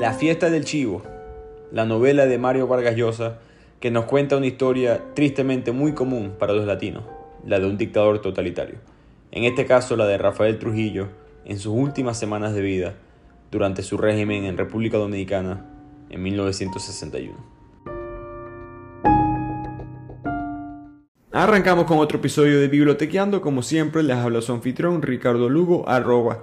La fiesta del chivo, la novela de Mario Vargas Llosa, que nos cuenta una historia tristemente muy común para los latinos, la de un dictador totalitario. En este caso, la de Rafael Trujillo en sus últimas semanas de vida durante su régimen en República Dominicana en 1961. Arrancamos con otro episodio de Bibliotequeando. Como siempre, les habla su anfitrión Ricardo Lugo, arroba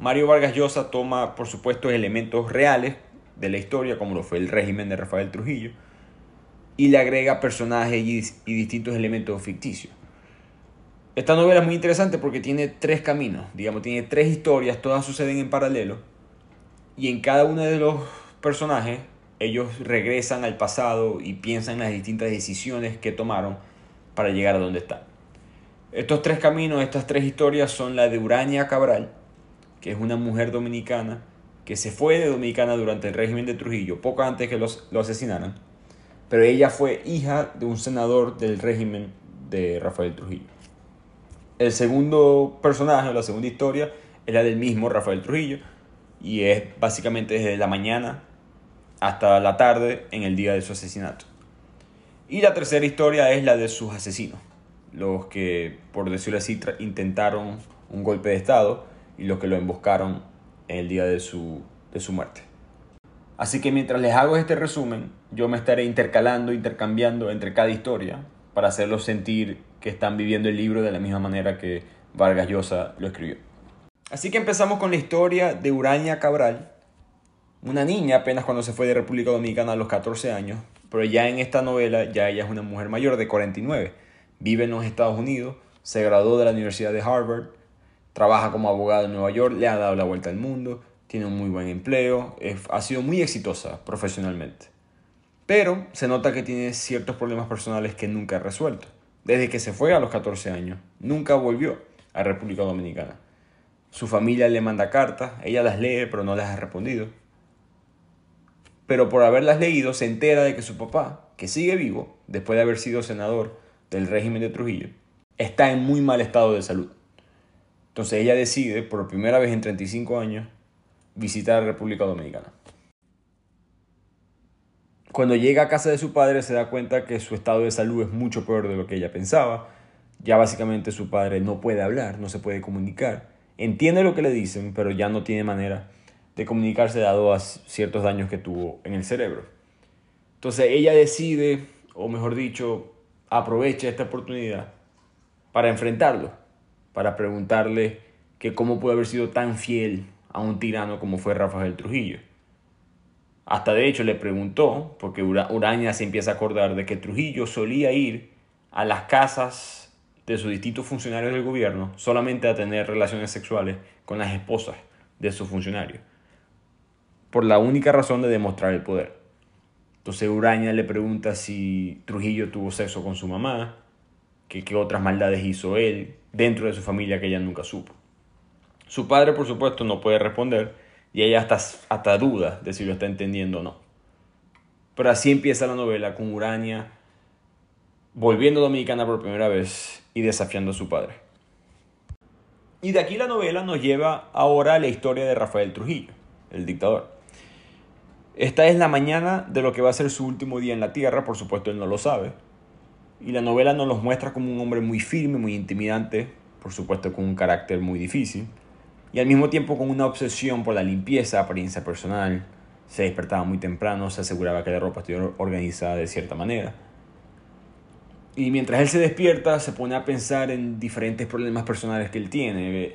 Mario Vargas Llosa toma, por supuesto, elementos reales de la historia, como lo fue el régimen de Rafael Trujillo, y le agrega personajes y, distintos elementos ficticios. Esta novela es muy interesante porque tiene tres caminos, digamos, tiene tres historias, todas suceden en paralelo, y en cada uno de los personajes ellos regresan al pasado y piensan en las distintas decisiones que tomaron para llegar a donde están. Estos tres caminos, estas tres historias son la de Uraña Cabral, que es una mujer dominicana que se fue de Dominicana durante el régimen de Trujillo, poco antes que los, lo asesinaran, pero ella fue hija de un senador del régimen de Rafael Trujillo. El segundo personaje, la segunda historia, es la del mismo Rafael Trujillo, y es básicamente desde la mañana hasta la tarde en el día de su asesinato. Y la tercera historia es la de sus asesinos, los que, por decirlo así, intentaron un golpe de Estado y los que lo emboscaron en el día de su, de su muerte. Así que mientras les hago este resumen, yo me estaré intercalando, intercambiando entre cada historia para hacerlos sentir que están viviendo el libro de la misma manera que Vargas Llosa lo escribió. Así que empezamos con la historia de Uraña Cabral, una niña apenas cuando se fue de República Dominicana a los 14 años, pero ya en esta novela ya ella es una mujer mayor de 49, vive en los Estados Unidos, se graduó de la Universidad de Harvard, trabaja como abogada en Nueva York, le ha dado la vuelta al mundo, tiene un muy buen empleo, ha sido muy exitosa profesionalmente. Pero se nota que tiene ciertos problemas personales que nunca ha resuelto. Desde que se fue a los 14 años, nunca volvió a República Dominicana. Su familia le manda cartas, ella las lee pero no las ha respondido. Pero por haberlas leído se entera de que su papá, que sigue vivo, después de haber sido senador del régimen de Trujillo, está en muy mal estado de salud. Entonces ella decide, por primera vez en 35 años, visitar República Dominicana. Cuando llega a casa de su padre se da cuenta que su estado de salud es mucho peor de lo que ella pensaba. Ya básicamente su padre no puede hablar, no se puede comunicar entiende lo que le dicen, pero ya no tiene manera de comunicarse dado a ciertos daños que tuvo en el cerebro. Entonces ella decide, o mejor dicho, aprovecha esta oportunidad para enfrentarlo, para preguntarle que cómo puede haber sido tan fiel a un tirano como fue Rafael Trujillo. Hasta de hecho le preguntó, porque Uraña se empieza a acordar de que Trujillo solía ir a las casas de sus distintos funcionarios del gobierno solamente a tener relaciones sexuales con las esposas de sus funcionarios, por la única razón de demostrar el poder. Entonces Uraña le pregunta si Trujillo tuvo sexo con su mamá, que qué otras maldades hizo él dentro de su familia que ella nunca supo. Su padre, por supuesto, no puede responder y ella hasta, hasta duda de si lo está entendiendo o no. Pero así empieza la novela con Uraña volviendo dominicana por primera vez y desafiando a su padre. Y de aquí la novela nos lleva ahora a la historia de Rafael Trujillo, el dictador. Esta es la mañana de lo que va a ser su último día en la tierra, por supuesto él no lo sabe. Y la novela nos los muestra como un hombre muy firme, muy intimidante, por supuesto con un carácter muy difícil, y al mismo tiempo con una obsesión por la limpieza, apariencia personal. Se despertaba muy temprano, se aseguraba que la ropa estuviera organizada de cierta manera y mientras él se despierta, se pone a pensar en diferentes problemas personales que él tiene.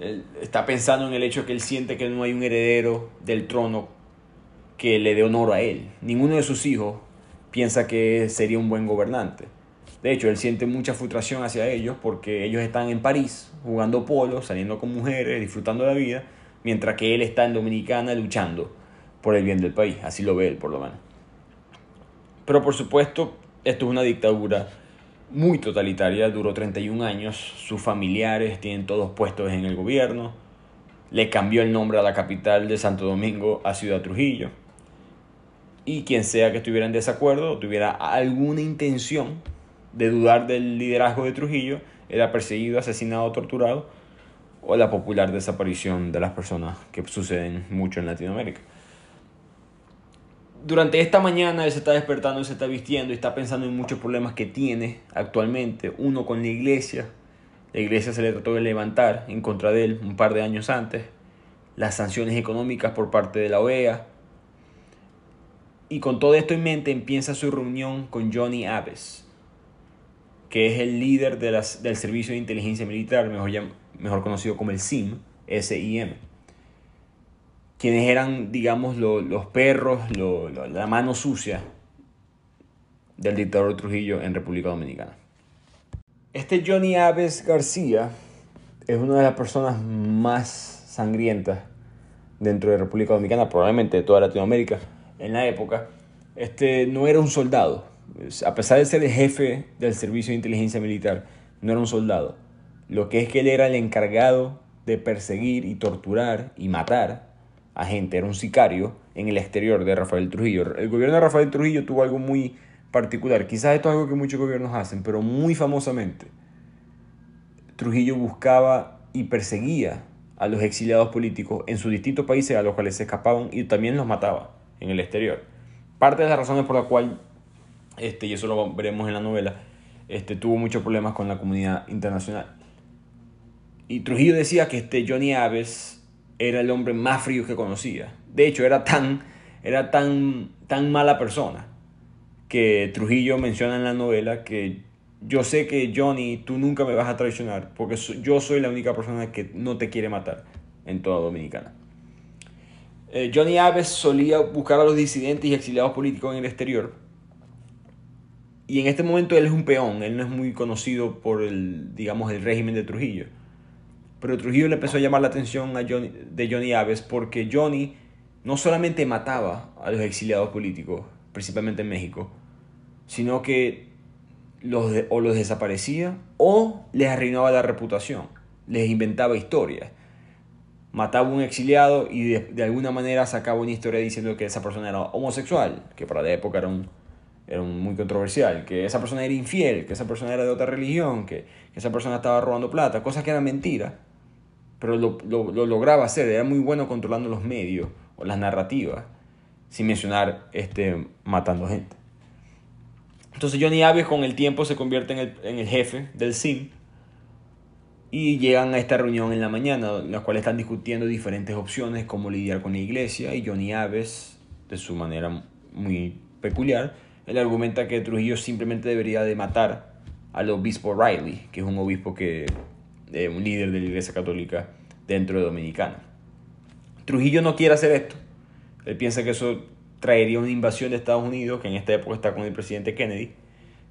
Él está pensando en el hecho que él siente que no hay un heredero del trono que le dé honor a él. Ninguno de sus hijos piensa que sería un buen gobernante. De hecho, él siente mucha frustración hacia ellos porque ellos están en París jugando polo, saliendo con mujeres, disfrutando de la vida, mientras que él está en Dominicana luchando por el bien del país. Así lo ve él, por lo menos. Pero por supuesto, esto es una dictadura muy totalitaria, duró 31 años, sus familiares tienen todos puestos en el gobierno, le cambió el nombre a la capital de Santo Domingo a Ciudad Trujillo. Y quien sea que estuviera en desacuerdo o tuviera alguna intención de dudar del liderazgo de Trujillo, era perseguido, asesinado, torturado, o la popular desaparición de las personas que suceden mucho en Latinoamérica. Durante esta mañana él se está despertando, se está vistiendo y está pensando en muchos problemas que tiene actualmente. Uno con la iglesia. La iglesia se le trató de levantar en contra de él un par de años antes. Las sanciones económicas por parte de la OEA. Y con todo esto en mente empieza su reunión con Johnny Aves, que es el líder de las, del Servicio de Inteligencia Militar, mejor, mejor conocido como el SIM, SIM. Quienes eran, digamos, los perros, la mano sucia del dictador Trujillo en República Dominicana. Este Johnny Aves García es una de las personas más sangrientas dentro de República Dominicana, probablemente de toda Latinoamérica en la época. Este no era un soldado, a pesar de ser el jefe del servicio de inteligencia militar, no era un soldado. Lo que es que él era el encargado de perseguir y torturar y matar a gente, era un sicario en el exterior de Rafael Trujillo. El gobierno de Rafael Trujillo tuvo algo muy particular, quizás esto es algo que muchos gobiernos hacen, pero muy famosamente. Trujillo buscaba y perseguía a los exiliados políticos en sus distintos países a los cuales se escapaban y también los mataba en el exterior. Parte de las razones por la cual este, y eso lo veremos en la novela, este, tuvo muchos problemas con la comunidad internacional. Y Trujillo decía que este Johnny Aves era el hombre más frío que conocía. De hecho, era tan, era tan, tan mala persona que Trujillo menciona en la novela que yo sé que Johnny, tú nunca me vas a traicionar porque yo soy la única persona que no te quiere matar en toda Dominicana. Eh, Johnny Aves solía buscar a los disidentes y exiliados políticos en el exterior y en este momento él es un peón, él no es muy conocido por el, digamos, el régimen de Trujillo. Pero Trujillo le empezó a llamar la atención a Johnny, de Johnny Aves porque Johnny no solamente mataba a los exiliados políticos, principalmente en México, sino que los o los desaparecía o les arruinaba la reputación, les inventaba historias. Mataba a un exiliado y de, de alguna manera sacaba una historia diciendo que esa persona era homosexual, que para la época era un, era muy controversial, que esa persona era infiel, que esa persona era de otra religión, que, esa persona estaba robando plata, cosas que eran mentiras, pero lo, lograba hacer, era muy bueno controlando los medios o las narrativas, sin mencionar este, matando gente. Entonces Johnny Aves con el tiempo se convierte en el, en el jefe del SIM y llegan a esta reunión en la mañana, en la cual están discutiendo diferentes opciones, cómo lidiar con la iglesia, y Johnny Aves, de su manera muy peculiar, él argumenta que Trujillo simplemente debería de matar al obispo Riley, que es un obispo que es un líder de la Iglesia Católica dentro de Dominicana. Trujillo no quiere hacer esto. Él piensa que eso traería una invasión de Estados Unidos, que en esta época está con el presidente Kennedy,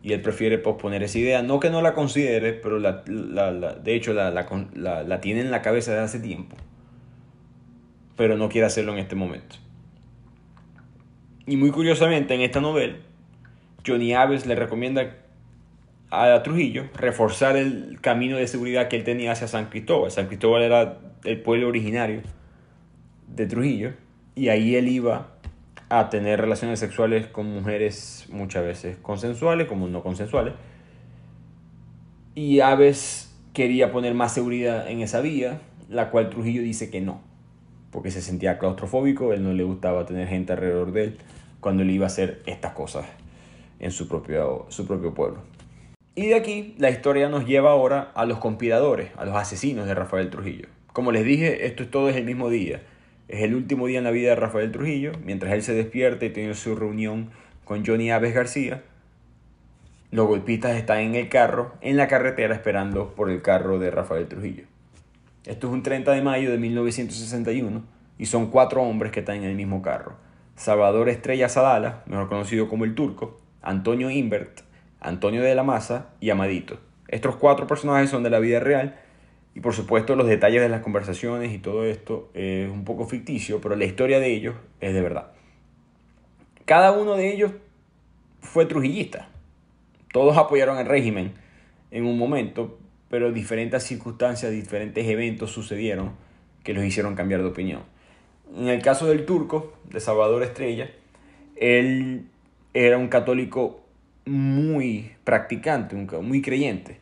y él prefiere posponer esa idea. No que no la considere, pero la, de hecho la, la tiene en la cabeza desde hace tiempo, pero no quiere hacerlo en este momento. Y muy curiosamente, en esta novela, Johnny Aves le recomienda a Trujillo reforzar el camino de seguridad que él tenía hacia San Cristóbal. San Cristóbal era el pueblo originario de Trujillo y ahí él iba a tener relaciones sexuales con mujeres muchas veces consensuales como no consensuales. Y Aves quería poner más seguridad en esa vía, la cual Trujillo dice que no, porque se sentía claustrofóbico, él no le gustaba tener gente alrededor de él cuando él iba a hacer estas cosas en su propio, su propio pueblo. Y de aquí la historia nos lleva ahora a los conspiradores, a los asesinos de Rafael Trujillo. Como les dije, esto es todo es el mismo día. Es el último día en la vida de Rafael Trujillo, mientras él se despierta y tiene su reunión con Johnny Aves García. Los golpistas están en el carro, en la carretera, esperando por el carro de Rafael Trujillo. Esto es un 30 de mayo de 1961 y son cuatro hombres que están en el mismo carro. Salvador Estrella Sadala, mejor conocido como el Turco, Antonio Invert, Antonio de la Maza y Amadito. Estos cuatro personajes son de la vida real y por supuesto los detalles de las conversaciones y todo esto es un poco ficticio, pero la historia de ellos es de verdad. Cada uno de ellos fue trujillista. Todos apoyaron al régimen en un momento, pero diferentes circunstancias, diferentes eventos sucedieron que los hicieron cambiar de opinión. En el caso del turco, de Salvador Estrella, él era un católico muy practicante, muy creyente,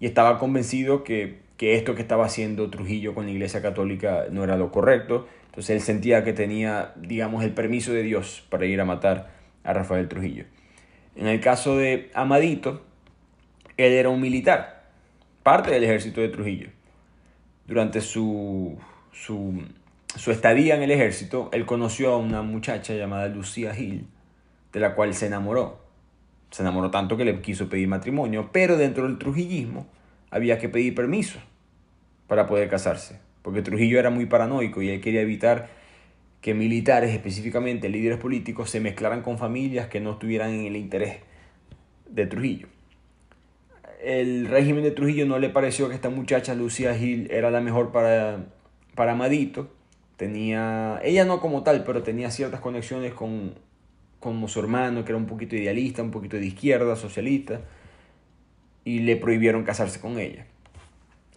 y estaba convencido que, que esto que estaba haciendo Trujillo con la Iglesia Católica no era lo correcto, entonces él sentía que tenía, digamos, el permiso de Dios para ir a matar a Rafael Trujillo. En el caso de Amadito, él era un militar, parte del ejército de Trujillo. Durante su, su, su estadía en el ejército, él conoció a una muchacha llamada Lucía Gil, de la cual se enamoró. Se enamoró tanto que le quiso pedir matrimonio, pero dentro del trujillismo había que pedir permiso para poder casarse, porque Trujillo era muy paranoico y él quería evitar que militares, específicamente líderes políticos, se mezclaran con familias que no estuvieran en el interés de Trujillo. El régimen de Trujillo no le pareció que esta muchacha Lucía Gil era la mejor para, para Amadito. Tenía, ella no como tal, pero tenía ciertas conexiones con, con su hermano, que era un poquito idealista, un poquito de izquierda, socialista, y le prohibieron casarse con ella.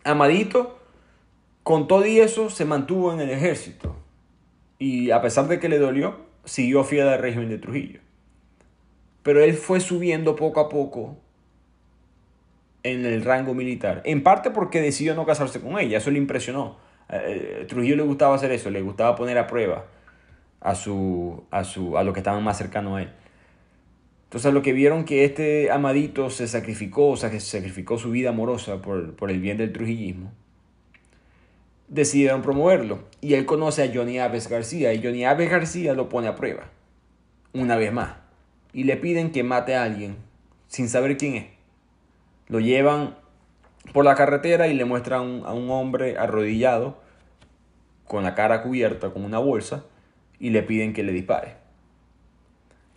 Amadito, con todo y eso, se mantuvo en el ejército y a pesar de que le dolió, siguió fiel al régimen de Trujillo. Pero él fue subiendo poco a poco en el rango militar, en parte porque decidió no casarse con ella, eso le impresionó. Eh, Trujillo le gustaba hacer eso, le gustaba poner a prueba a, su, a, su, a los que estaban más cercanos a él. Entonces, lo que vieron que este amadito se sacrificó, o sea, que sacrificó su vida amorosa por, por el bien del trujillismo, decidieron promoverlo. Y él conoce a Johnny Aves García y Johnny Aves García lo pone a prueba, una vez más. Y le piden que mate a alguien sin saber quién es. Lo llevan por la carretera y le muestran a un hombre arrodillado con la cara cubierta con una bolsa y le piden que le dispare.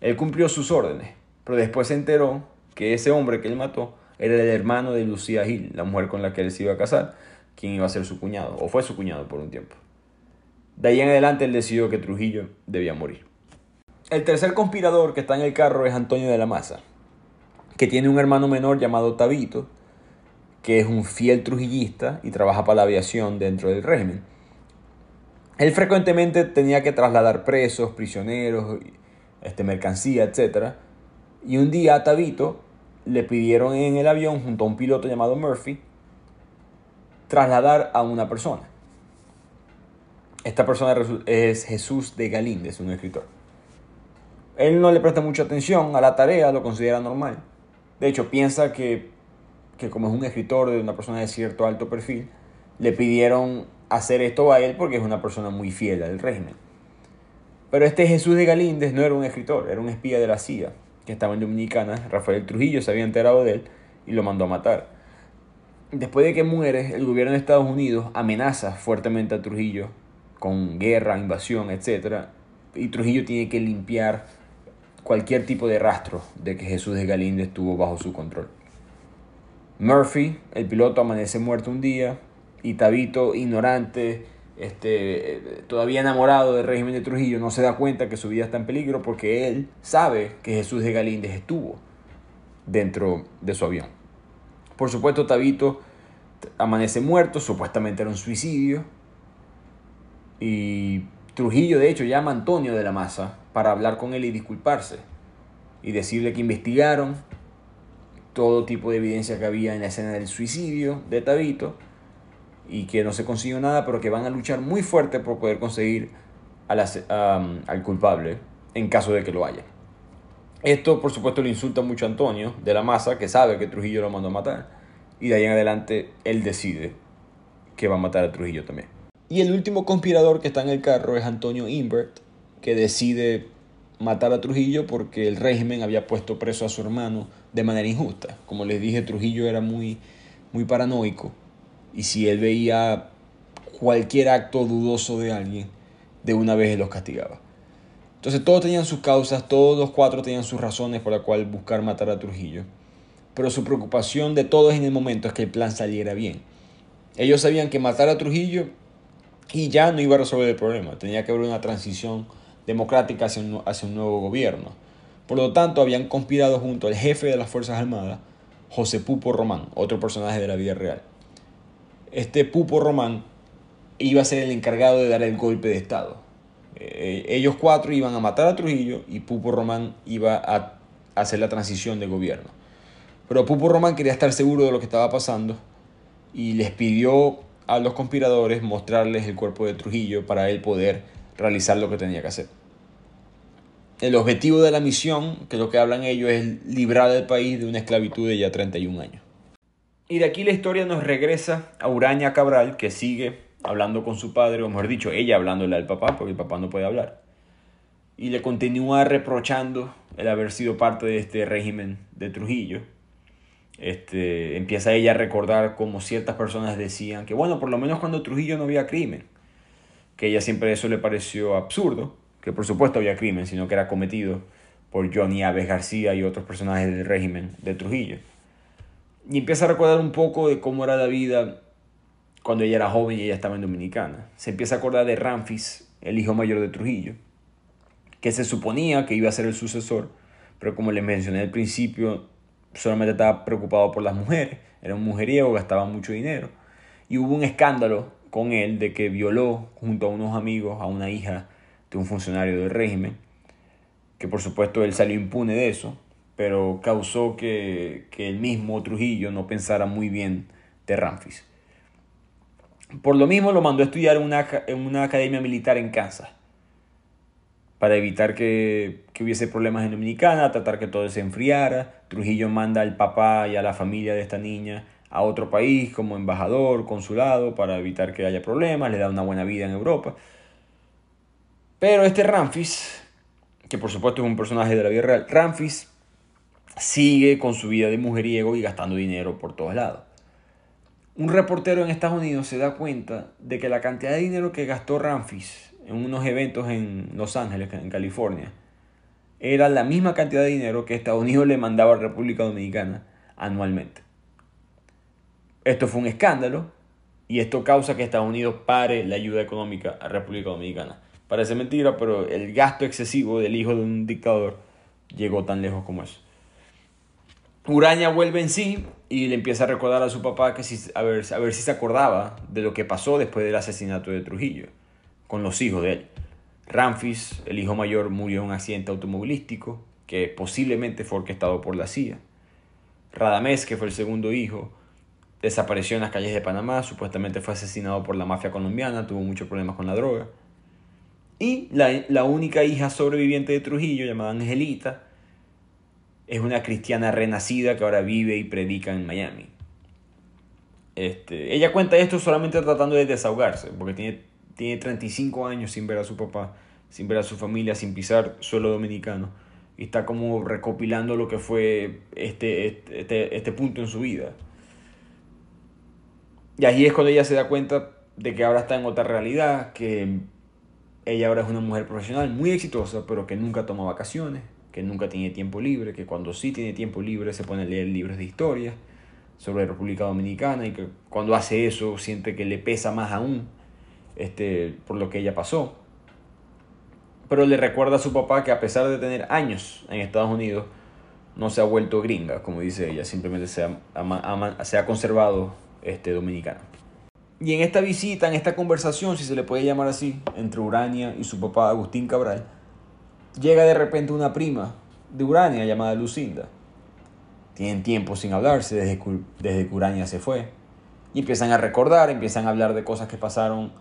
Él cumplió sus órdenes, pero después se enteró que ese hombre que él mató era el hermano de Lucía Gil, la mujer con la que él se iba a casar, quien iba a ser su cuñado, o fue su cuñado por un tiempo. De ahí en adelante él decidió que Trujillo debía morir. El tercer conspirador que está en el carro es Antonio de la Maza, que tiene un hermano menor llamado Tabito, que es un fiel trujillista y trabaja para la aviación dentro del régimen. Él frecuentemente tenía que trasladar presos, prisioneros, este, mercancía, etc. Y un día a Tabito le pidieron en el avión, junto a un piloto llamado Murphy, trasladar a una persona. Esta persona es Jesús de Galíndez, un escritor. Él no le presta mucha atención a la tarea, lo considera normal. De hecho, piensa que, que como es un escritor de una persona de cierto alto perfil, le pidieron hacer esto a él porque es una persona muy fiel al régimen. Pero este Jesús de Galíndez no era un escritor, era un espía de la CIA que estaba en Dominicana. Rafael Trujillo se había enterado de él y lo mandó a matar después de que muere, el gobierno de Estados Unidos amenaza fuertemente a Trujillo con guerra, invasión, etc. Y Trujillo tiene que limpiar cualquier tipo de rastro de que Jesús de Galíndez estuvo bajo su control. Murphy, el piloto, amanece muerto un día y Tabito, ignorante, este, todavía enamorado del régimen de Trujillo, no se da cuenta que su vida está en peligro porque él sabe que Jesús de Galíndez estuvo dentro de su avión. Por supuesto, Tabito amanece muerto, supuestamente era un suicidio. Y Trujillo, de hecho, llama a Antonio de la Maza para hablar con él y disculparse. Y decirle que investigaron todo tipo de evidencia que había en la escena del suicidio de Tabito y que no se consiguió nada, pero que van a luchar muy fuerte por poder conseguir al culpable en caso de que lo haya. Esto, por supuesto, le insulta mucho a Antonio de la Maza, que sabe que Trujillo lo mandó a matar. Y de ahí en adelante, él decide que va a matar a Trujillo también. Y el último conspirador que está en el carro es Antonio Imbert, que decide matar a Trujillo porque el régimen había puesto preso a su hermano de manera injusta. Como les dije, Trujillo era muy, muy paranoico. Y si él veía cualquier acto dudoso de alguien, de una vez él los castigaba. Entonces todos tenían sus causas, todos los cuatro tenían sus razones por las cuales buscar matar a Trujillo. Pero su preocupación de todos en el momento es que el plan saliera bien. Ellos sabían que matar a Trujillo y ya no iba a resolver el problema. Tenía que haber una transición democrática hacia un, hacia un nuevo gobierno. Por lo tanto, habían conspirado junto al jefe de las Fuerzas Armadas, José Pupo Román, otro personaje de la vida real. Este Pupo Román iba a ser el encargado de dar el golpe de Estado. Eh, ellos cuatro iban a matar a Trujillo y Pupo Román iba a hacer la transición de gobierno. Pero Pupo Román quería estar seguro de lo que estaba pasando y les pidió a los conspiradores mostrarles el cuerpo de Trujillo para él poder realizar lo que tenía que hacer. El objetivo de la misión, que lo que hablan ellos, es librar al país de una esclavitud de ya 31 años. Y de aquí la historia nos regresa a Uraña Cabral, que sigue hablando con su padre, o mejor dicho, ella hablándole al papá, porque el papá no puede hablar. Y le continúa reprochando el haber sido parte de este régimen de Trujillo. Este, empieza ella a recordar como ciertas personas decían que, bueno, por lo menos cuando Trujillo no había crimen, que ella siempre eso le pareció absurdo, que por supuesto había crimen, sino que era cometido por Johnny Aves García y otros personajes del régimen de Trujillo. Y empieza a recordar un poco de cómo era la vida cuando ella era joven y ella estaba en Dominicana. Se empieza a acordar de Ramfis, el hijo mayor de Trujillo, que se suponía que iba a ser el sucesor, pero como les mencioné al principio, solamente estaba preocupado por las mujeres, era un mujeriego, gastaba mucho dinero. Y hubo un escándalo con él de que violó junto a unos amigos a una hija de un funcionario del régimen, que por supuesto él salió impune de eso, pero causó que, el mismo Trujillo no pensara muy bien de Ramfis. Por lo mismo lo mandó a estudiar en una, en una academia militar en Kansas, para evitar que, que, hubiese problemas en Dominicana, tratar que todo se enfriara. Trujillo manda al papá y a la familia de esta niña a otro país como embajador, consulado, para evitar que haya problemas, le da una buena vida en Europa. Pero este Ramfis, que por supuesto es un personaje de la vida real, Ramfis sigue con su vida de mujeriego y gastando dinero por todos lados. Un reportero en Estados Unidos se da cuenta de que la cantidad de dinero que gastó Ramfis en unos eventos en Los Ángeles, en California, era la misma cantidad de dinero que Estados Unidos le mandaba a República Dominicana anualmente. Esto fue un escándalo y esto causa que Estados Unidos pare la ayuda económica a República Dominicana. Parece mentira, pero el gasto excesivo del hijo de un dictador llegó tan lejos como eso. Uraña vuelve en sí y le empieza a recordar a su papá que si, a, ver, a ver si se acordaba de lo que pasó después del asesinato de Trujillo, con los hijos de él. Ramfis, el hijo mayor, murió en un accidente automovilístico que posiblemente fue orquestado por la CIA. Radamés, que fue el segundo hijo, desapareció en las calles de Panamá, supuestamente fue asesinado por la mafia colombiana, tuvo muchos problemas con la droga. Y la, única hija sobreviviente de Trujillo, llamada Angelita, es una cristiana renacida que ahora vive y predica en Miami. Este, ella cuenta esto solamente tratando de desahogarse, porque tiene, tiene 35 años sin ver a su papá, sin ver a su familia, sin pisar suelo dominicano. Y está como recopilando lo que fue este, este, este, este punto en su vida. Y ahí es cuando ella se da cuenta de que ahora está en otra realidad, que ella ahora es una mujer profesional muy exitosa, pero que nunca toma vacaciones, que nunca tiene tiempo libre, que cuando sí tiene tiempo libre se pone a leer libros de historia sobre República Dominicana y que cuando hace eso siente que le pesa más aún este, por lo que ella pasó. Pero le recuerda a su papá que a pesar de tener años en Estados Unidos, no se ha vuelto gringa, como dice ella, simplemente se ha, se ha conservado este, dominicana. Y en esta visita, en esta conversación, si se le puede llamar así, entre Urania y su papá Agustín Cabral, llega de repente una prima de Urania llamada Lucinda. Tienen tiempo sin hablarse desde desde que Urania se fue. Y empiezan a recordar, empiezan a hablar de cosas que pasaron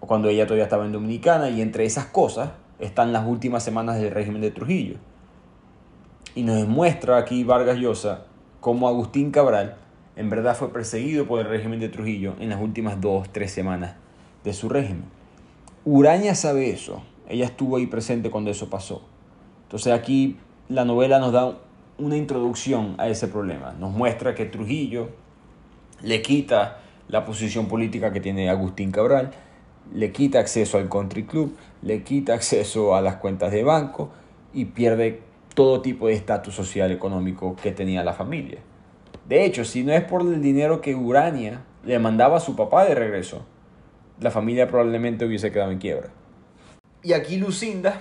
cuando ella todavía estaba en Dominicana. Y entre esas cosas están las últimas semanas del régimen de Trujillo. Y nos muestra aquí Vargas Llosa cómo Agustín Cabral en verdad fue perseguido por el régimen de Trujillo en las últimas dos, tres semanas de su régimen. Uraña sabe eso, ella estuvo ahí presente cuando eso pasó. Entonces aquí la novela nos da una introducción a ese problema, nos muestra que Trujillo le quita la posición política que tiene Agustín Cabral, le quita acceso al country club, le quita acceso a las cuentas de banco y pierde todo tipo de estatus social económico que tenía la familia. De hecho, si no es por el dinero que Urania le mandaba a su papá de regreso, la familia probablemente hubiese quedado en quiebra. Y aquí Lucinda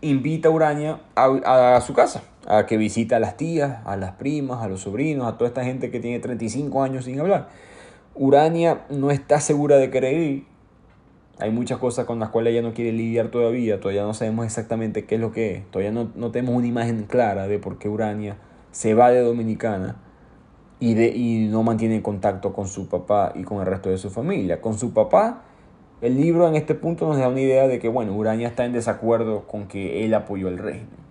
invita a Urania a, su casa, a que visite a las tías, a las primas, a los sobrinos, a toda esta gente que tiene 35 años sin hablar. Urania no está segura de querer ir. Hay muchas cosas con las cuales ella no quiere lidiar todavía. Todavía no sabemos exactamente qué es lo que es. Todavía no, no tenemos una imagen clara de por qué Urania se va de Dominicana y, de, y no mantiene contacto con su papá y con el resto de su familia. Con su papá, el libro en este punto nos da una idea de que, bueno, Urania está en desacuerdo con que él apoyó el régimen.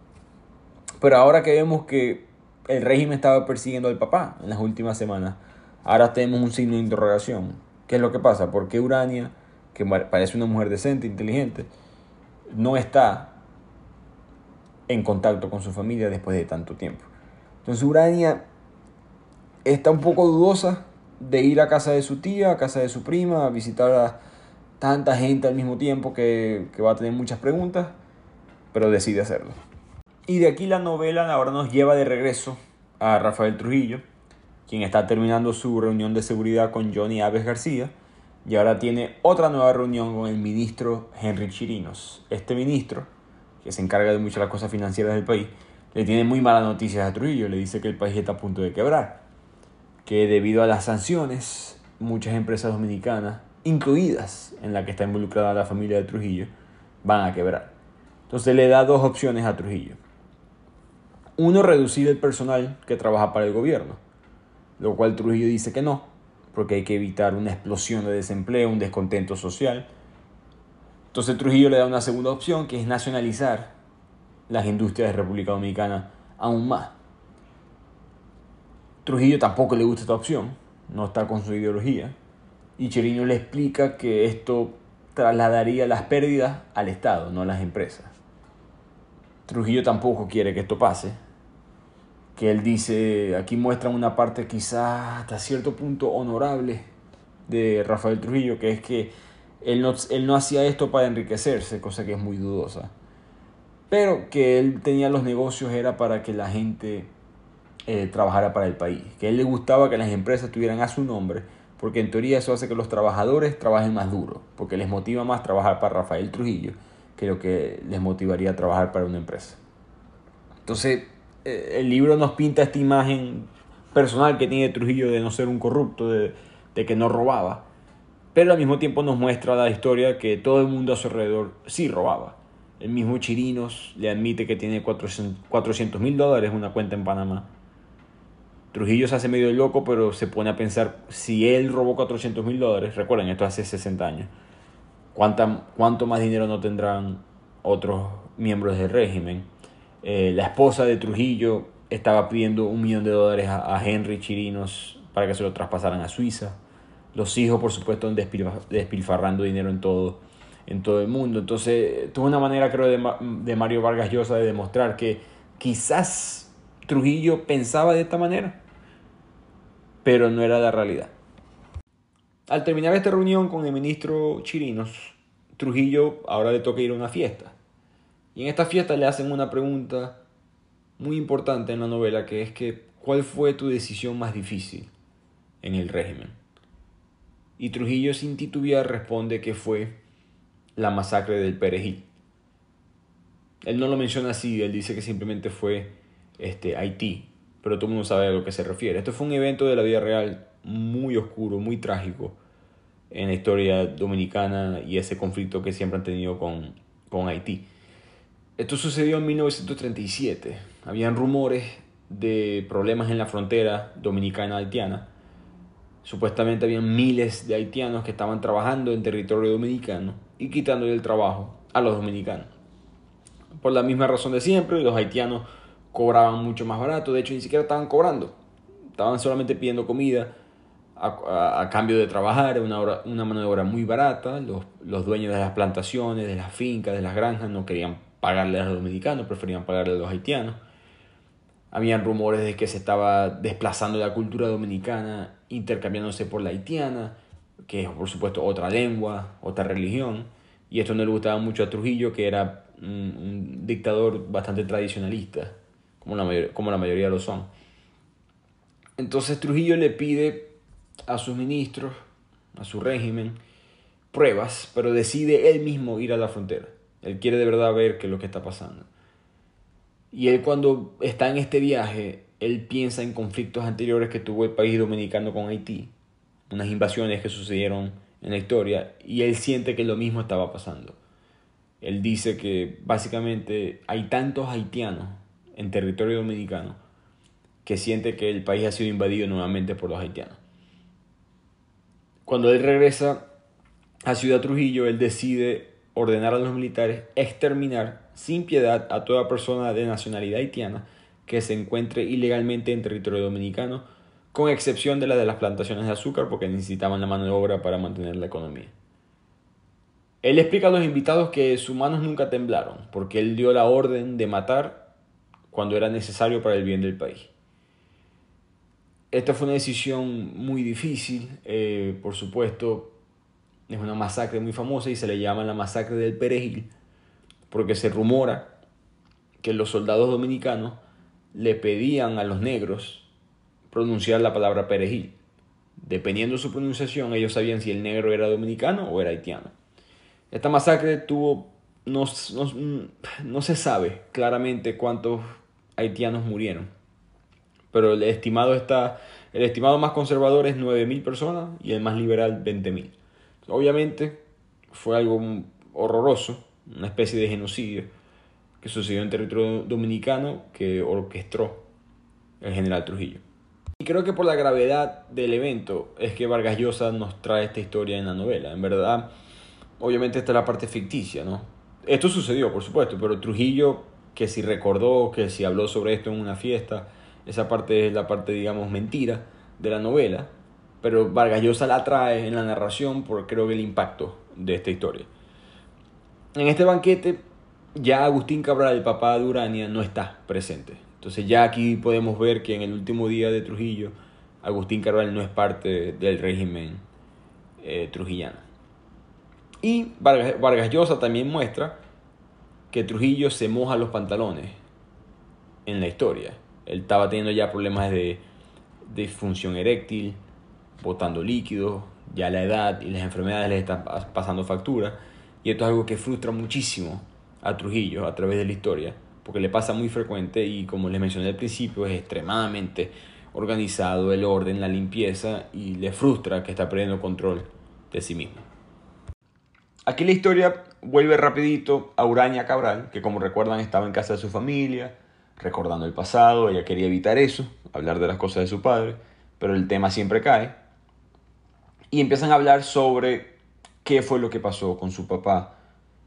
Pero ahora que vemos que el régimen estaba persiguiendo al papá en las últimas semanas, Ahora tenemos un signo de interrogación. ¿Qué es lo que pasa? ¿Por qué Urania, que parece una mujer decente, inteligente, no está en contacto con su familia después de tanto tiempo? Entonces Urania está un poco dudosa de ir a casa de su tía, a casa de su prima, a visitar a tanta gente al mismo tiempo que, va a tener muchas preguntas, pero decide hacerlo. Y de aquí la novela ahora nos lleva de regreso a Rafael Trujillo, quien está terminando su reunión de seguridad con Johnny Aves García y ahora tiene otra nueva reunión con el ministro Henry Chirinos. Este ministro, que se encarga de muchas de las cosas financieras del país, le tiene muy malas noticias a Trujillo, le dice que el país está a punto de quebrar, que debido a las sanciones, muchas empresas dominicanas, incluidas en la que está involucrada la familia de Trujillo, van a quebrar. Entonces le da dos opciones a Trujillo. Uno, reducir el personal que trabaja para el gobierno lo cual Trujillo dice que no, porque hay que evitar una explosión de desempleo, un descontento social. Entonces Trujillo le da una segunda opción, que es nacionalizar las industrias de República Dominicana aún más. Trujillo tampoco le gusta esta opción, no está con su ideología, y Cheriño le explica que esto trasladaría las pérdidas al Estado, no a las empresas. Trujillo tampoco quiere que esto pase, que él dice, aquí muestra una parte quizás hasta cierto punto honorable de Rafael Trujillo, que es que él no, él no hacía esto para enriquecerse, cosa que es muy dudosa, pero que él tenía los negocios era para que la gente eh, trabajara para el país, que él le gustaba que las empresas tuvieran a su nombre, porque en teoría eso hace que los trabajadores trabajen más duro, porque les motiva más trabajar para Rafael Trujillo que lo que les motivaría a trabajar para una empresa. Entonces, eh, el libro nos pinta esta imagen personal que tiene Trujillo de no ser un corrupto, de, que no robaba. Pero al mismo tiempo nos muestra la historia que todo el mundo a su alrededor sí robaba. El mismo Chirinos le admite que tiene 400 mil dólares en una cuenta en Panamá. Trujillo se hace medio loco, pero se pone a pensar, si él robó 400 mil dólares, recuerden, esto hace 60 años, ¿cuánto más dinero no tendrán otros miembros del régimen? Eh, la esposa de Trujillo estaba pidiendo un millón de dólares a, Henry Chirinos para que se lo traspasaran a Suiza. Los hijos, por supuesto, despilfarrando dinero en todo, en todo el mundo. Entonces, tuvo una manera, creo, de, de Mario Vargas Llosa de demostrar que quizás Trujillo pensaba de esta manera, pero no era la realidad. Al terminar esta reunión con el ministro Chirinos, Trujillo ahora le toca ir a una fiesta. Y en esta fiesta le hacen una pregunta muy importante en la novela, que es que ¿cuál fue tu decisión más difícil en el régimen? Y Trujillo sin titubear responde que fue la masacre del Perejil. Él no lo menciona así, él dice que simplemente fue este, Haití, pero todo el mundo sabe a lo que se refiere. Esto fue un evento de la vida real muy oscuro, muy trágico en la historia dominicana y ese conflicto que siempre han tenido con, con Haití. Esto sucedió en 1937. Habían rumores de problemas en la frontera dominicana-haitiana. Supuestamente habían miles de haitianos que estaban trabajando en territorio dominicano y quitándole el trabajo a los dominicanos. Por la misma razón de siempre, los haitianos cobraban mucho más barato. De hecho, ni siquiera estaban cobrando. Estaban solamente pidiendo comida a, cambio de trabajar, una, una mano de obra muy barata. Los, los dueños de las plantaciones, de las fincas, de las granjas no querían pagarle a los dominicanos, preferían pagarle a los haitianos. Habían rumores de que se estaba desplazando la cultura dominicana, intercambiándose por la haitiana, que es por supuesto otra lengua, otra religión. Y esto no le gustaba mucho a Trujillo, que era un, dictador bastante tradicionalista, como la, como la mayoría lo son. Entonces Trujillo le pide a sus ministros, a su régimen, pruebas, pero decide él mismo ir a la frontera Él quiere de verdad ver qué es lo que está pasando. Y él cuando está en este viaje, él piensa en conflictos anteriores que tuvo el país dominicano con Haití, unas invasiones que sucedieron en la historia, y él siente que lo mismo estaba pasando. Él dice que básicamente hay tantos haitianos en territorio dominicano que siente que el país ha sido invadido nuevamente por los haitianos. Cuando él regresa a Ciudad Trujillo, él decide ordenar a los militares exterminar sin piedad a toda persona de nacionalidad haitiana que se encuentre ilegalmente en territorio dominicano, con excepción de la de las plantaciones de azúcar porque necesitaban la mano de obra para mantener la economía. Él explica a los invitados que sus manos nunca temblaron, porque él dio la orden de matar cuando era necesario para el bien del país. Esta fue una decisión muy difícil, eh, por supuesto, es una masacre muy famosa y se le llama la masacre del Perejil, porque se rumora que los soldados dominicanos le pedían a los negros pronunciar la palabra perejil. Dependiendo de su pronunciación, ellos sabían si el negro era dominicano o era haitiano. Esta masacre tuvo, no, no se sabe claramente cuántos haitianos murieron, pero el estimado, está, el estimado más conservador es 9.000 personas y el más liberal 20.000. Obviamente fue algo horroroso, una especie de genocidio que sucedió en territorio dominicano que orquestó el general Trujillo. Y creo que por la gravedad del evento es que Vargas Llosa nos trae esta historia en la novela. En verdad, obviamente esta es la parte ficticia, ¿no? Esto sucedió, por supuesto, pero Trujillo, que si recordó, que si habló sobre esto en una fiesta, esa parte es la parte, digamos, mentira de la novela, pero Vargas Llosa la trae en la narración por creo que el impacto de esta historia. En este banquete ya Agustín Cabral, el papá de Urania, no está presente. Entonces ya aquí podemos ver que en el último día de Trujillo, Agustín Cabral no es parte del régimen eh, trujillano. Y Vargas, Llosa también muestra que Trujillo se moja los pantalones en la historia. Él estaba teniendo ya problemas de, de función eréctil, botando líquidos, ya la edad y las enfermedades le están pasando factura y esto es algo que frustra muchísimo a Trujillo a través de la historia, porque le pasa muy frecuente y como les mencioné al principio es extremadamente organizado el orden, la limpieza y le frustra que está perdiendo control de sí mismo. Aquí la historia vuelve rapidito a Uraña Cabral, que como recuerdan estaba en casa de su familia, recordando el pasado, ella quería evitar eso, hablar de las cosas de su padre, pero el tema siempre cae. Y empiezan a hablar sobre qué fue lo que pasó con su papá,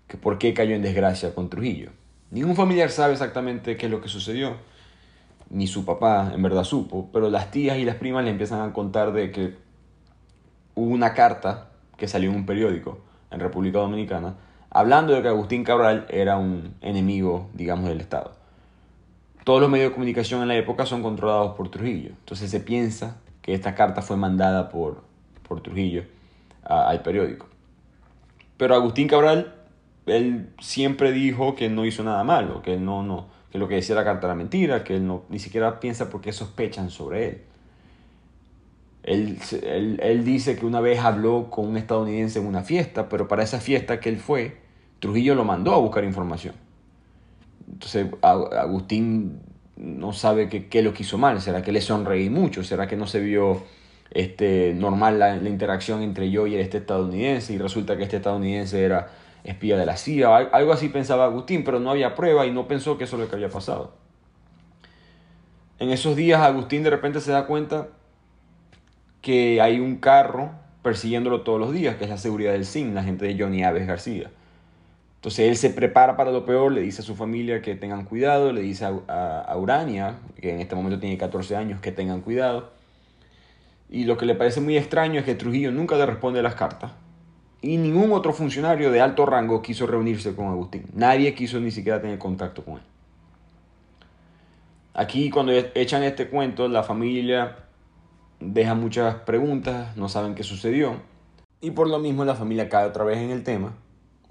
que por qué cayó en desgracia con Trujillo. Ningún familiar sabe exactamente qué es lo que sucedió, ni su papá en verdad supo, pero las tías y las primas le empiezan a contar de que hubo una carta que salió en un periódico en República Dominicana hablando de que Agustín Cabral era un enemigo, digamos, del Estado. Todos los medios de comunicación en la época son controlados por Trujillo, entonces se piensa que esta carta fue mandada por, por Trujillo al periódico. Pero Agustín Cabral, él siempre dijo que no hizo nada malo, que no, no, que lo que decía la carta era mentira, que él no, ni siquiera piensa por qué sospechan sobre él. Él, él. él, dice que una vez habló con un estadounidense en una fiesta, pero para esa fiesta que él fue, Trujillo lo mandó a buscar información. Entonces Agustín no sabe qué lo quiso mal. ¿Será que le sonreí mucho? ¿Será que no se vio este, normal la, interacción entre yo y este estadounidense y resulta que este estadounidense era espía de la CIA, algo así pensaba Agustín, pero no había prueba y no pensó que eso es lo que había pasado. En esos días Agustín de repente se da cuenta que hay un carro persiguiéndolo todos los días, que es la seguridad del CIN, la gente de Johnny Aves García. Entonces él se prepara para lo peor, le dice a su familia que tengan cuidado, le dice a, Urania, que en este momento tiene 14 años, que tengan cuidado. Y lo que le parece muy extraño es que Trujillo nunca le responde las cartas. Y ningún otro funcionario de alto rango quiso reunirse con Agustín. Nadie quiso ni siquiera tener contacto con él. Aquí cuando echan este cuento, la familia deja muchas preguntas, no saben qué sucedió. Y por lo mismo la familia cae otra vez en el tema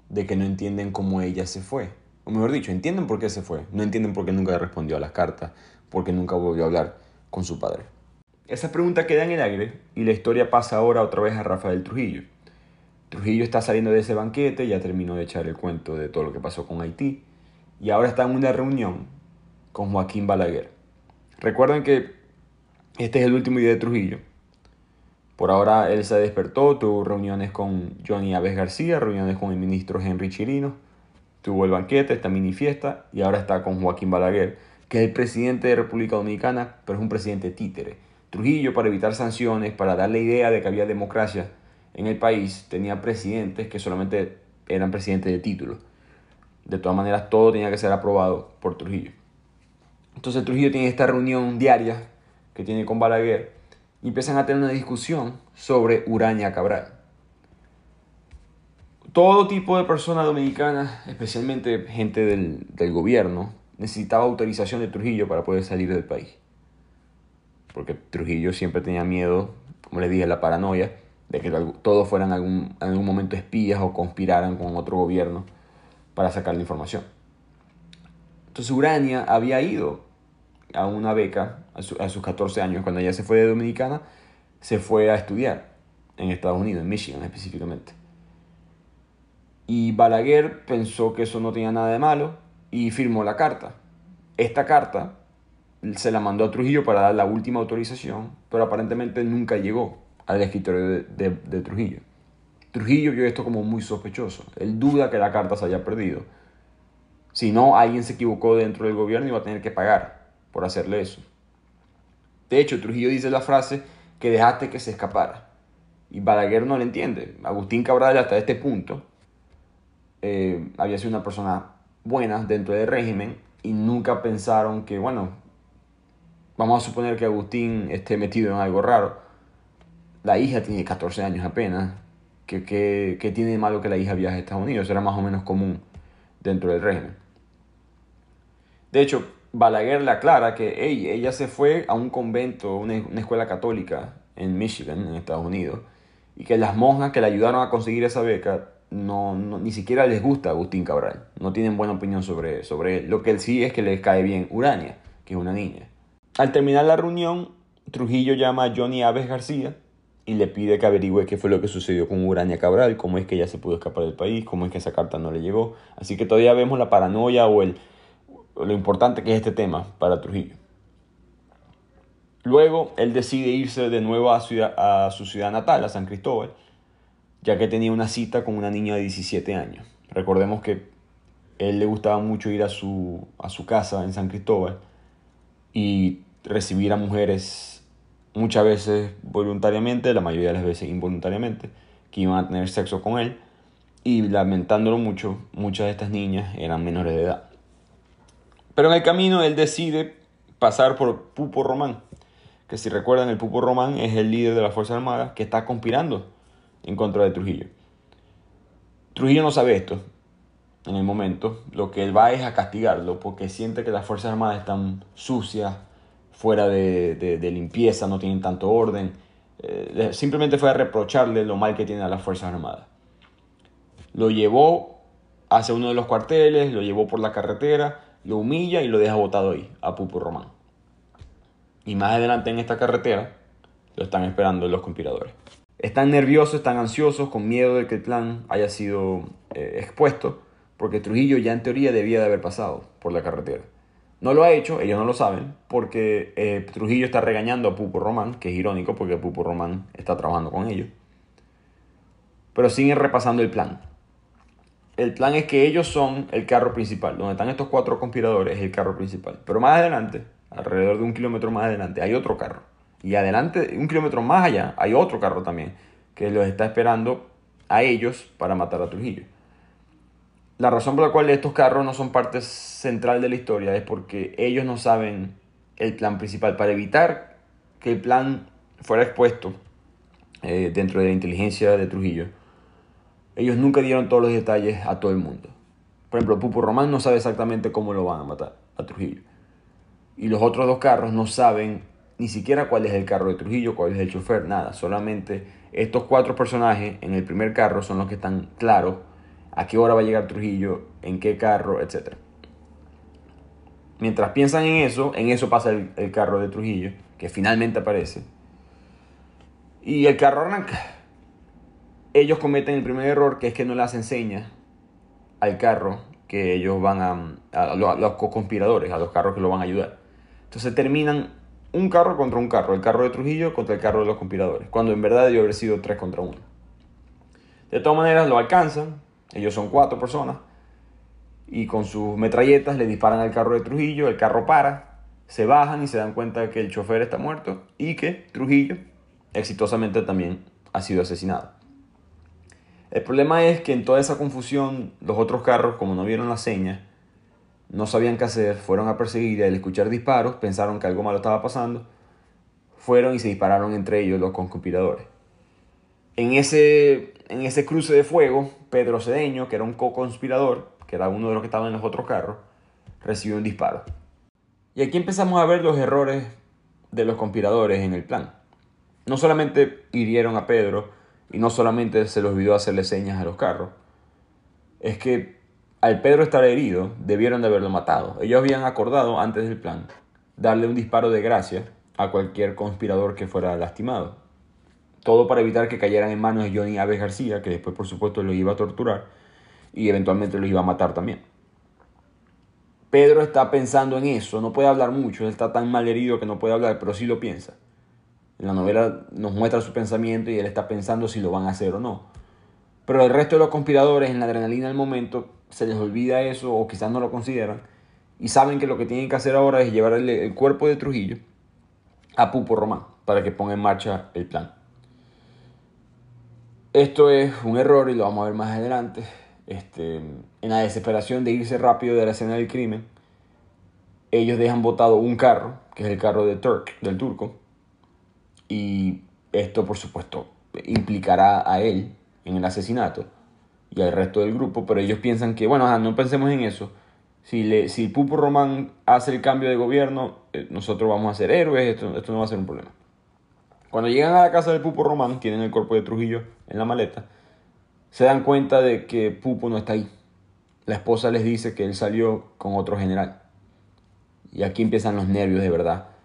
de que no entienden cómo ella se fue. O mejor dicho, entienden por qué se fue. No entienden por qué nunca respondió a las cartas, porque nunca volvió a hablar con su padre. Esa pregunta queda en el aire y la historia pasa ahora otra vez a Rafael Trujillo. Trujillo está saliendo de ese banquete, ya terminó de echar el cuento de todo lo que pasó con Haití y ahora está en una reunión con Joaquín Balaguer. Recuerden que este es el último día de Trujillo. Por ahora él se despertó, tuvo reuniones con Johnny Aves García, reuniones con el ministro Henry Chirino, tuvo el banquete, esta mini fiesta y ahora está con Joaquín Balaguer, que es el presidente de República Dominicana, pero es un presidente títere. Trujillo, para evitar sanciones, para dar la idea de que había democracia, en el país tenía presidentes que solamente eran presidentes de título. De todas maneras, todo tenía que ser aprobado por Trujillo. Entonces Trujillo tiene esta reunión diaria que tiene con Balaguer y empiezan a tener una discusión sobre Uraña Cabral. Todo tipo de personas dominicanas, especialmente gente del, del gobierno, necesitaba autorización de Trujillo para poder salir del país. Porque Trujillo siempre tenía miedo, como le dije, la paranoia de que todos fueran algún, en algún momento espías o conspiraran con otro gobierno para sacar la información. Entonces Urania había ido a una beca a, sus 14 años, cuando ella se fue de Dominicana, se fue a estudiar en Estados Unidos, en Michigan específicamente. Y Balaguer pensó que eso no tenía nada de malo y firmó la carta. Esta carta se la mandó a Trujillo para dar la última autorización, pero aparentemente nunca llegó al escritorio de, Trujillo. Trujillo vio esto como muy sospechoso. Él duda que la carta se haya perdido. Si no, alguien se equivocó dentro del gobierno y va a tener que pagar por hacerle eso. De hecho, Trujillo dice la frase que dejaste que se escapara. Y Balaguer no le entiende. Agustín Cabral hasta este punto eh, había sido una persona buena dentro del régimen y nunca pensaron que, bueno, vamos a suponer que Agustín esté metido en algo raro la hija tiene 14 años apenas. ¿Qué, qué, tiene de malo que la hija viaje a Estados Unidos? Era más o menos común dentro del régimen. De hecho, Balaguer le aclara que ella se fue a un convento, una, escuela católica en Michigan, en Estados Unidos, y que las monjas que le ayudaron a conseguir esa beca no, ni siquiera les gusta Agustín Cabral. No tienen buena opinión sobre, sobre él. Lo que él sí es que les cae bien Urania, que es una niña. Al terminar la reunión, Trujillo llama a Johnny Aves García, y le pide que averigüe qué fue lo que sucedió con Urania Cabral, cómo es que ella se pudo escapar del país, cómo es que esa carta no le llegó. Así que todavía vemos la paranoia o, el, lo importante que es este tema para Trujillo. Luego él decide irse de nuevo a, su ciudad natal, a San Cristóbal, ya que tenía una cita con una niña de 17 años. Recordemos que él le gustaba mucho ir a su, a su casa en San Cristóbal y recibir a mujeres muchas veces voluntariamente, la mayoría de las veces involuntariamente, que iban a tener sexo con él. Y lamentándolo mucho, muchas de estas niñas eran menores de edad. Pero en el camino él decide pasar por Pupo Román, que si recuerdan el Pupo Román es el líder de las Fuerzas Armadas que está conspirando en contra de Trujillo. Trujillo no sabe esto en el momento, lo que él va es a castigarlo porque siente que las Fuerzas Armadas están sucias, fuera de, limpieza, no tienen tanto orden. Eh, simplemente fue a reprocharle lo mal que tiene a las Fuerzas Armadas. Lo llevó hacia uno de los cuarteles, lo llevó por la carretera, lo humilla y lo deja botado ahí, a Pupo Román. Y más adelante en esta carretera lo están esperando los conspiradores. Están nerviosos, están ansiosos, con miedo de que el plan haya sido eh, expuesto, porque Trujillo ya en teoría debía de haber pasado por la carretera. No lo ha hecho, ellos no lo saben, porque eh, Trujillo está regañando a Pupo Román, que es irónico porque Pupo Román está trabajando con ellos. Pero siguen repasando el plan. El plan es que ellos son el carro principal, donde están estos cuatro conspiradores es el carro principal. Pero más adelante, alrededor de un kilómetro más adelante, hay otro carro. Y adelante, un kilómetro más allá, hay otro carro también, que los está esperando a ellos para matar a Trujillo. La razón por la cual estos carros no son parte central de la historia es porque ellos no saben el plan principal. Para evitar que el plan fuera expuesto eh, dentro de la inteligencia de Trujillo, ellos nunca dieron todos los detalles a todo el mundo. Por ejemplo, Pupo Román no sabe exactamente cómo lo van a matar a Trujillo. Y los otros dos carros no saben ni siquiera cuál es el carro de Trujillo, cuál es el chofer, nada. Solamente estos cuatro personajes en el primer carro son los que están claros a qué hora va a llegar Trujillo, en qué carro, etc. Mientras piensan en eso, en eso pasa el, carro de Trujillo, que finalmente aparece. Y el carro arranca. Ellos cometen el primer error, que es que no le hacen señas al carro que ellos van a, a, los conspiradores, a los carros que lo van a ayudar. Entonces terminan un carro contra un carro, el carro de Trujillo contra el carro de los conspiradores, cuando en verdad debió haber sido tres contra uno. De todas maneras lo alcanzan, ellos son cuatro personas, y con sus metralletas le disparan al carro de Trujillo, el carro para, se bajan y se dan cuenta que el chofer está muerto y que Trujillo exitosamente también ha sido asesinado. El problema es que en toda esa confusión los otros carros, como no vieron la seña, no sabían qué hacer, fueron a perseguir y al escuchar disparos pensaron que algo malo estaba pasando, fueron y se dispararon entre ellos los conspiradores. En ese, en ese cruce de fuego, Pedro Cedeño, que era un co-conspirador, que era uno de los que estaban en los otros carros, recibió un disparo. Y aquí empezamos a ver los errores de los conspiradores en el plan. No solamente hirieron a Pedro y no solamente se les olvidó hacerle señas a los carros, es que al Pedro estar herido debieron de haberlo matado. Ellos habían acordado antes del plan darle un disparo de gracia a cualquier conspirador que fuera lastimado. Todo para evitar que cayeran en manos de Johnny Aves García, que después por supuesto lo iba a torturar y eventualmente los iba a matar también. Pedro está pensando en eso, no puede hablar mucho, está tan mal herido que no puede hablar, pero sí lo piensa. La novela nos muestra su pensamiento y él está pensando si lo van a hacer o no. Pero el resto de los conspiradores en la adrenalina del momento se les olvida eso o quizás no lo consideran y saben que lo que tienen que hacer ahora es llevar el, cuerpo de Trujillo a Pupo Román para que ponga en marcha el plan. Esto es un error y lo vamos a ver más adelante. Este, en la desesperación de irse rápido de la escena del crimen, ellos dejan botado un carro, que es el carro de Turk, del turco, y esto por supuesto implicará a él en el asesinato y al resto del grupo, pero ellos piensan que, bueno, no pensemos en eso. Si, le, si Pupo Román hace el cambio de gobierno, eh, nosotros vamos a ser héroes, esto, esto no va a ser un problema. Cuando llegan a la casa del Pupo Román, tienen el cuerpo de Trujillo en la maleta, se dan cuenta de que Pupo no está ahí. La esposa les dice que él salió con otro general. Y aquí empiezan los nervios de verdad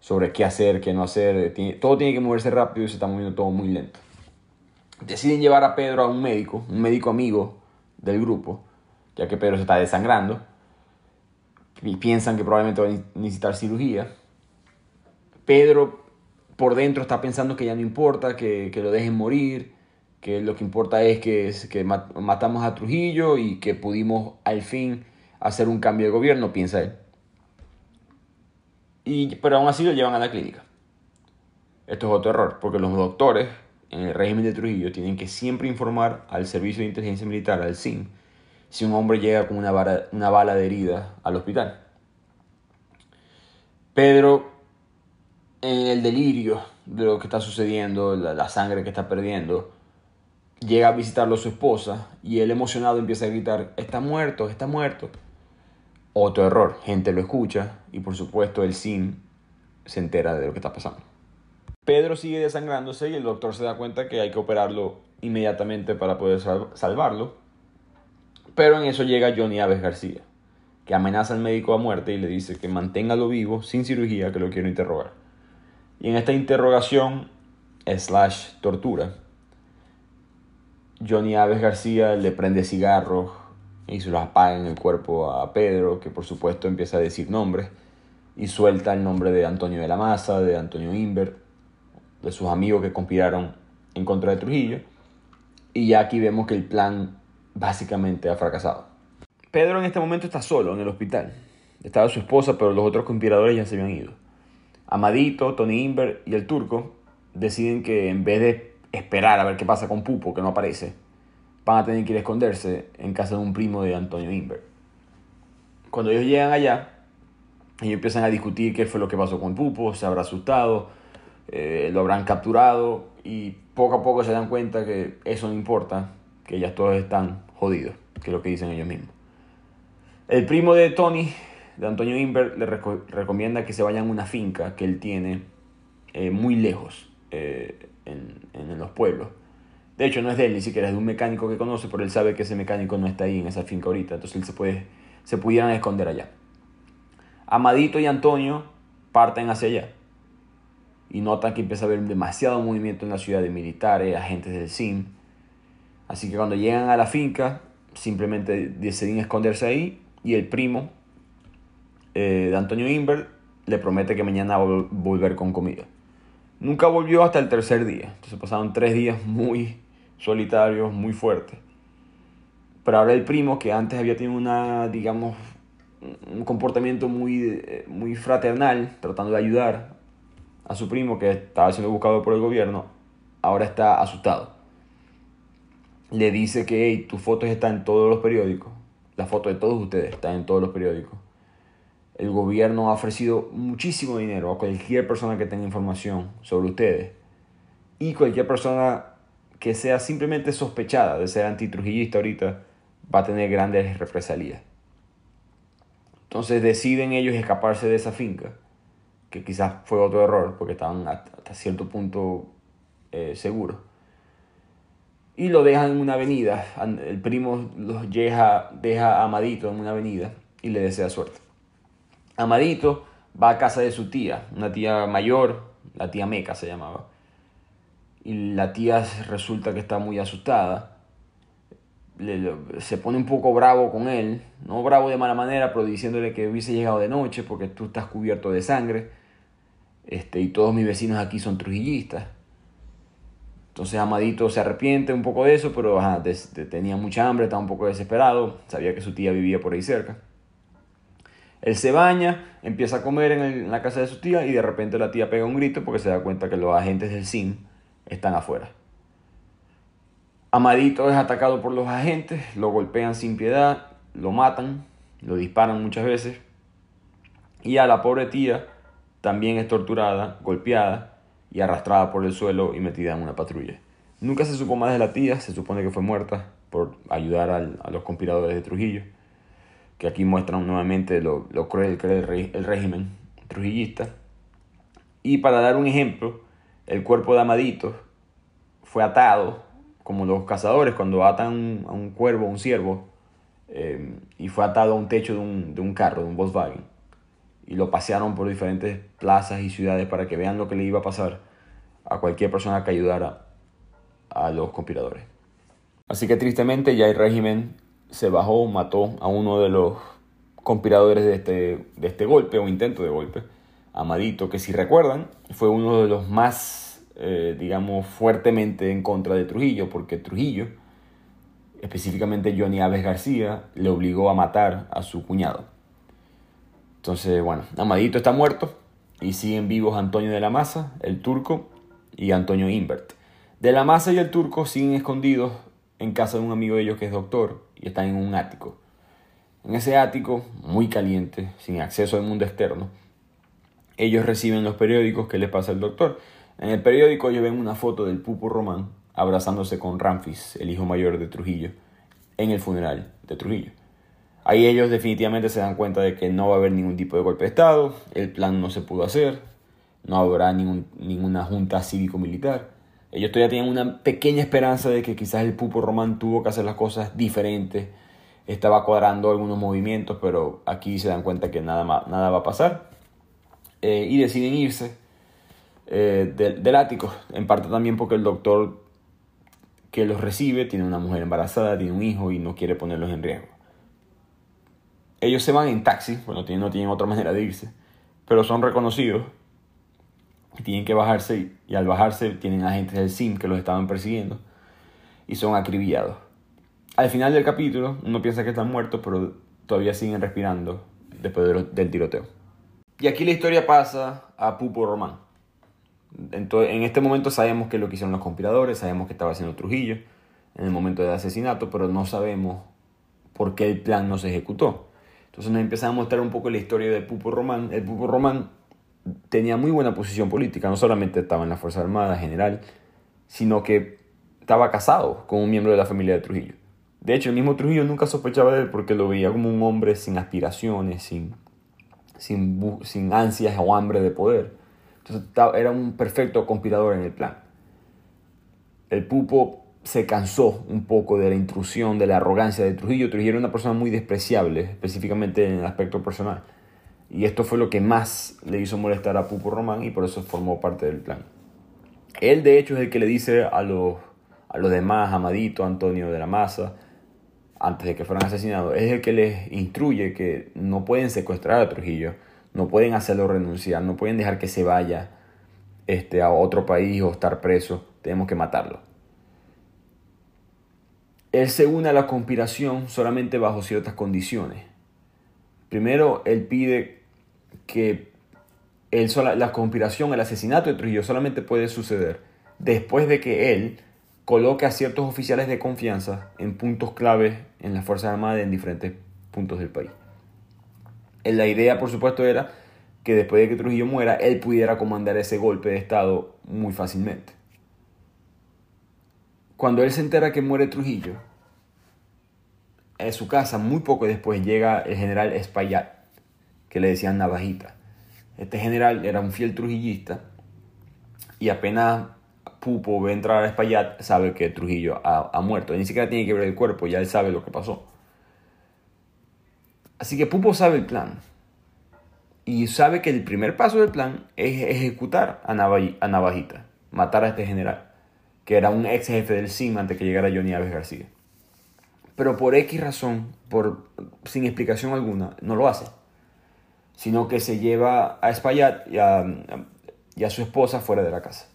sobre qué hacer, qué no hacer. todo tiene que moverse rápido y se está moviendo todo muy lento. Deciden llevar a Pedro a un médico, un médico amigo del grupo, ya que Pedro se está desangrando. Y piensan que probablemente va a necesitar cirugía. Pedro por dentro está pensando que ya no importa, que, que lo dejen morir, que lo que importa es que, que matamos a Trujillo y que pudimos al fin hacer un cambio de gobierno, piensa él. Pero aún así lo llevan a la clínica. Esto es otro error, porque los doctores en el régimen de Trujillo tienen que siempre informar al Servicio de Inteligencia Militar, al SIN, si un hombre llega con una, una bala de herida al hospital. Pedro, en el delirio de lo que está sucediendo, la, la sangre que está perdiendo, llega a visitarlo su esposa y él emocionado empieza a gritar, está muerto, está muerto. Otro error, gente lo escucha y por supuesto el SIN se entera de lo que está pasando. Pedro sigue desangrándose y el doctor se da cuenta que hay que operarlo inmediatamente para poder salvarlo. Pero en eso llega Johnny Aves García, que amenaza al médico a muerte y le dice que manténgalo vivo sin cirugía que lo quiero interrogar. Y en esta interrogación slash tortura, Johnny Aves García le prende cigarros y se los apaga en el cuerpo a Pedro, que por supuesto empieza a decir nombres, y suelta el nombre de Antonio de la Maza, de Antonio Inver, de sus amigos que conspiraron en contra de Trujillo, y ya aquí vemos que el plan básicamente ha fracasado. Pedro en este momento está solo en el hospital. Estaba su esposa, pero los otros conspiradores ya se habían ido. Amadito, Tony Inver y el turco deciden que en vez de esperar a ver qué pasa con Pupo, que no aparece, van a tener que ir a esconderse en casa de un primo de Antonio Inver. Cuando ellos llegan allá, ellos empiezan a discutir qué fue lo que pasó con Pupo, se habrá asustado, eh, lo habrán capturado y poco a poco se dan cuenta que eso no importa, que ya todos están jodidos, que es lo que dicen ellos mismos. El primo de Tony, de Antonio Inver, le recomienda que se vayan a una finca que él tiene eh, muy lejos. Eh, en, los pueblos. De hecho, no es de él, ni siquiera es de un mecánico que conoce, pero él sabe que ese mecánico no está ahí en esa finca ahorita, entonces él se, puede, se pudieran esconder allá. Amadito y Antonio parten hacia allá y notan que empieza a haber demasiado movimiento en la ciudad de militares, agentes del SIM, Así que cuando llegan a la finca, simplemente deciden esconderse ahí y el primo eh, de Antonio Inver le promete que mañana va a volver con comida. Nunca volvió hasta el tercer día. Entonces pasaron tres días muy solitarios, muy fuertes. Pero ahora el primo, que antes había tenido una, digamos, un comportamiento muy, eh, muy fraternal, tratando de ayudar a su primo que estaba siendo buscado por el gobierno, ahora está asustado. Le dice que hey, tus fotos están en todos los periódicos, la foto de todos ustedes está en todos los periódicos. El gobierno ha ofrecido muchísimo dinero a cualquier persona que tenga información sobre ustedes. Y cualquier persona que sea simplemente sospechada de ser antitrujillista ahorita va a tener grandes represalias. Entonces deciden ellos escaparse de esa finca, que quizás fue otro error, porque estaban hasta cierto punto eh, seguros. Y lo dejan en una avenida. El primo los deja, deja a Amadito en una avenida y le desea suerte. Amadito va a casa de su tía, una tía mayor, la tía Meca se llamaba. Y la tía resulta que está muy asustada se pone un poco bravo con él, no bravo de mala manera, pero diciéndole que hubiese llegado de noche porque tú estás cubierto de sangre este, y todos mis vecinos aquí son trujillistas. Entonces Amadito se arrepiente un poco de eso, pero tenía mucha hambre, estaba un poco desesperado, sabía que su tía vivía por ahí cerca. Él se baña, empieza a comer en, en la casa de su tía y de repente la tía pega un grito porque se da cuenta que los agentes del SIM están afuera. Amadito es atacado por los agentes, lo golpean sin piedad, lo matan, lo disparan muchas veces. Y a la pobre tía también es torturada, golpeada y arrastrada por el suelo y metida en una patrulla. Nunca se supo más de la tía, se supone que fue muerta por ayudar a los conspiradores de Trujillo, que aquí muestran nuevamente lo, cruel que era el régimen trujillista. Y para dar un ejemplo, el cuerpo de Amadito fue atado como los cazadores cuando atan a un cuervo, un ciervo, eh, y fue atado a un techo de un, de un carro, de un Volkswagen, y lo pasearon por diferentes plazas y ciudades para que vean lo que le iba a pasar a cualquier persona que ayudara a los conspiradores. Así que tristemente ya el régimen se bajó, mató a uno de los conspiradores de este, de este golpe o intento de golpe, Amadito, que si recuerdan fue uno de los más eh, digamos, fuertemente en contra de Trujillo, porque Trujillo, específicamente Johnny Aves García, le obligó a matar a su cuñado. Entonces, bueno, Amadito está muerto y siguen vivos Antonio de la Maza, el turco, y Antonio Invert. De la Maza y el turco siguen escondidos en casa de un amigo de ellos que es doctor y están en un ático. En ese ático, muy caliente, sin acceso al mundo externo, ellos reciben los periódicos que les pasa el doctor en el periódico yo ven una foto del Pupo Román abrazándose con Ramfis, el hijo mayor de Trujillo, en el funeral de Trujillo. Ahí ellos definitivamente se dan cuenta de que no va a haber ningún tipo de golpe de Estado, el plan no se pudo hacer, no habrá ninguna junta cívico-militar. Ellos todavía tienen una pequeña esperanza de que quizás el Pupo Román tuvo que hacer las cosas diferentes, estaba cuadrando algunos movimientos, pero aquí se dan cuenta que nada, nada va a pasar eh, y deciden irse eh, del, ático, en parte también porque el doctor que los recibe tiene una mujer embarazada, tiene un hijo y no quiere ponerlos en riesgo. Ellos se van en taxi, bueno, no tienen otra manera de irse, pero son reconocidos. Tienen que bajarse y, al bajarse tienen agentes del SIM que los estaban persiguiendo y son acribillados. Al final del capítulo uno piensa que están muertos, pero todavía siguen respirando después del tiroteo. Y aquí la historia pasa a Pupo Román en este momento sabemos que lo que hicieron los conspiradores, sabemos que estaba haciendo Trujillo en el momento del asesinato, pero no sabemos por qué el plan no se ejecutó. Entonces nos empiezan a mostrar un poco la historia del Pupo Román. El Pupo Román tenía muy buena posición política, no solamente estaba en la Fuerza Armada general, sino que estaba casado con un miembro de la familia de Trujillo. De hecho, el mismo Trujillo nunca sospechaba de él porque lo veía como un hombre sin aspiraciones, sin, sin, sin ansias o hambre de poder. Entonces era un perfecto conspirador en el plan. El Pupo se cansó un poco de la intrusión, de la arrogancia de Trujillo. Trujillo era una persona muy despreciable, específicamente en el aspecto personal. Y esto fue lo que más le hizo molestar a Pupo Román y por eso formó parte del plan. Él de hecho es el que le dice a los, a los demás, Amadito, Antonio de la Maza, antes de que fueran asesinados, es el que les instruye que no pueden secuestrar a Trujillo, no pueden hacerlo renunciar, no pueden dejar que se vaya este, a otro país o estar preso, tenemos que matarlo. Él se une a la conspiración solamente bajo ciertas condiciones. Primero, él pide que la conspiración, el asesinato de Trujillo solamente puede suceder después de que él coloque a ciertos oficiales de confianza en puntos claves en las Fuerzas Armadas en diferentes puntos del país. La idea, por supuesto, era que después de que Trujillo muera, él pudiera comandar ese golpe de Estado muy fácilmente. Cuando él se entera que muere Trujillo, en su casa, muy poco después, llega el general Espaillat, que le decían Navajita. Este general era un fiel trujillista y apenas Pupo ve entrar a Espaillat, sabe que Trujillo ha, ha, muerto. ni siquiera tiene que ver el cuerpo, ya él sabe lo que pasó. Así que Pupo sabe el plan. Y sabe que el primer paso del plan es ejecutar a, Navajita, matar a este general, que era un ex jefe del CIM antes que llegara Johnny Aves García. Pero por X razón, por, sin explicación alguna, no lo hace. Sino que se lleva a Espaillat y a su esposa fuera de la casa.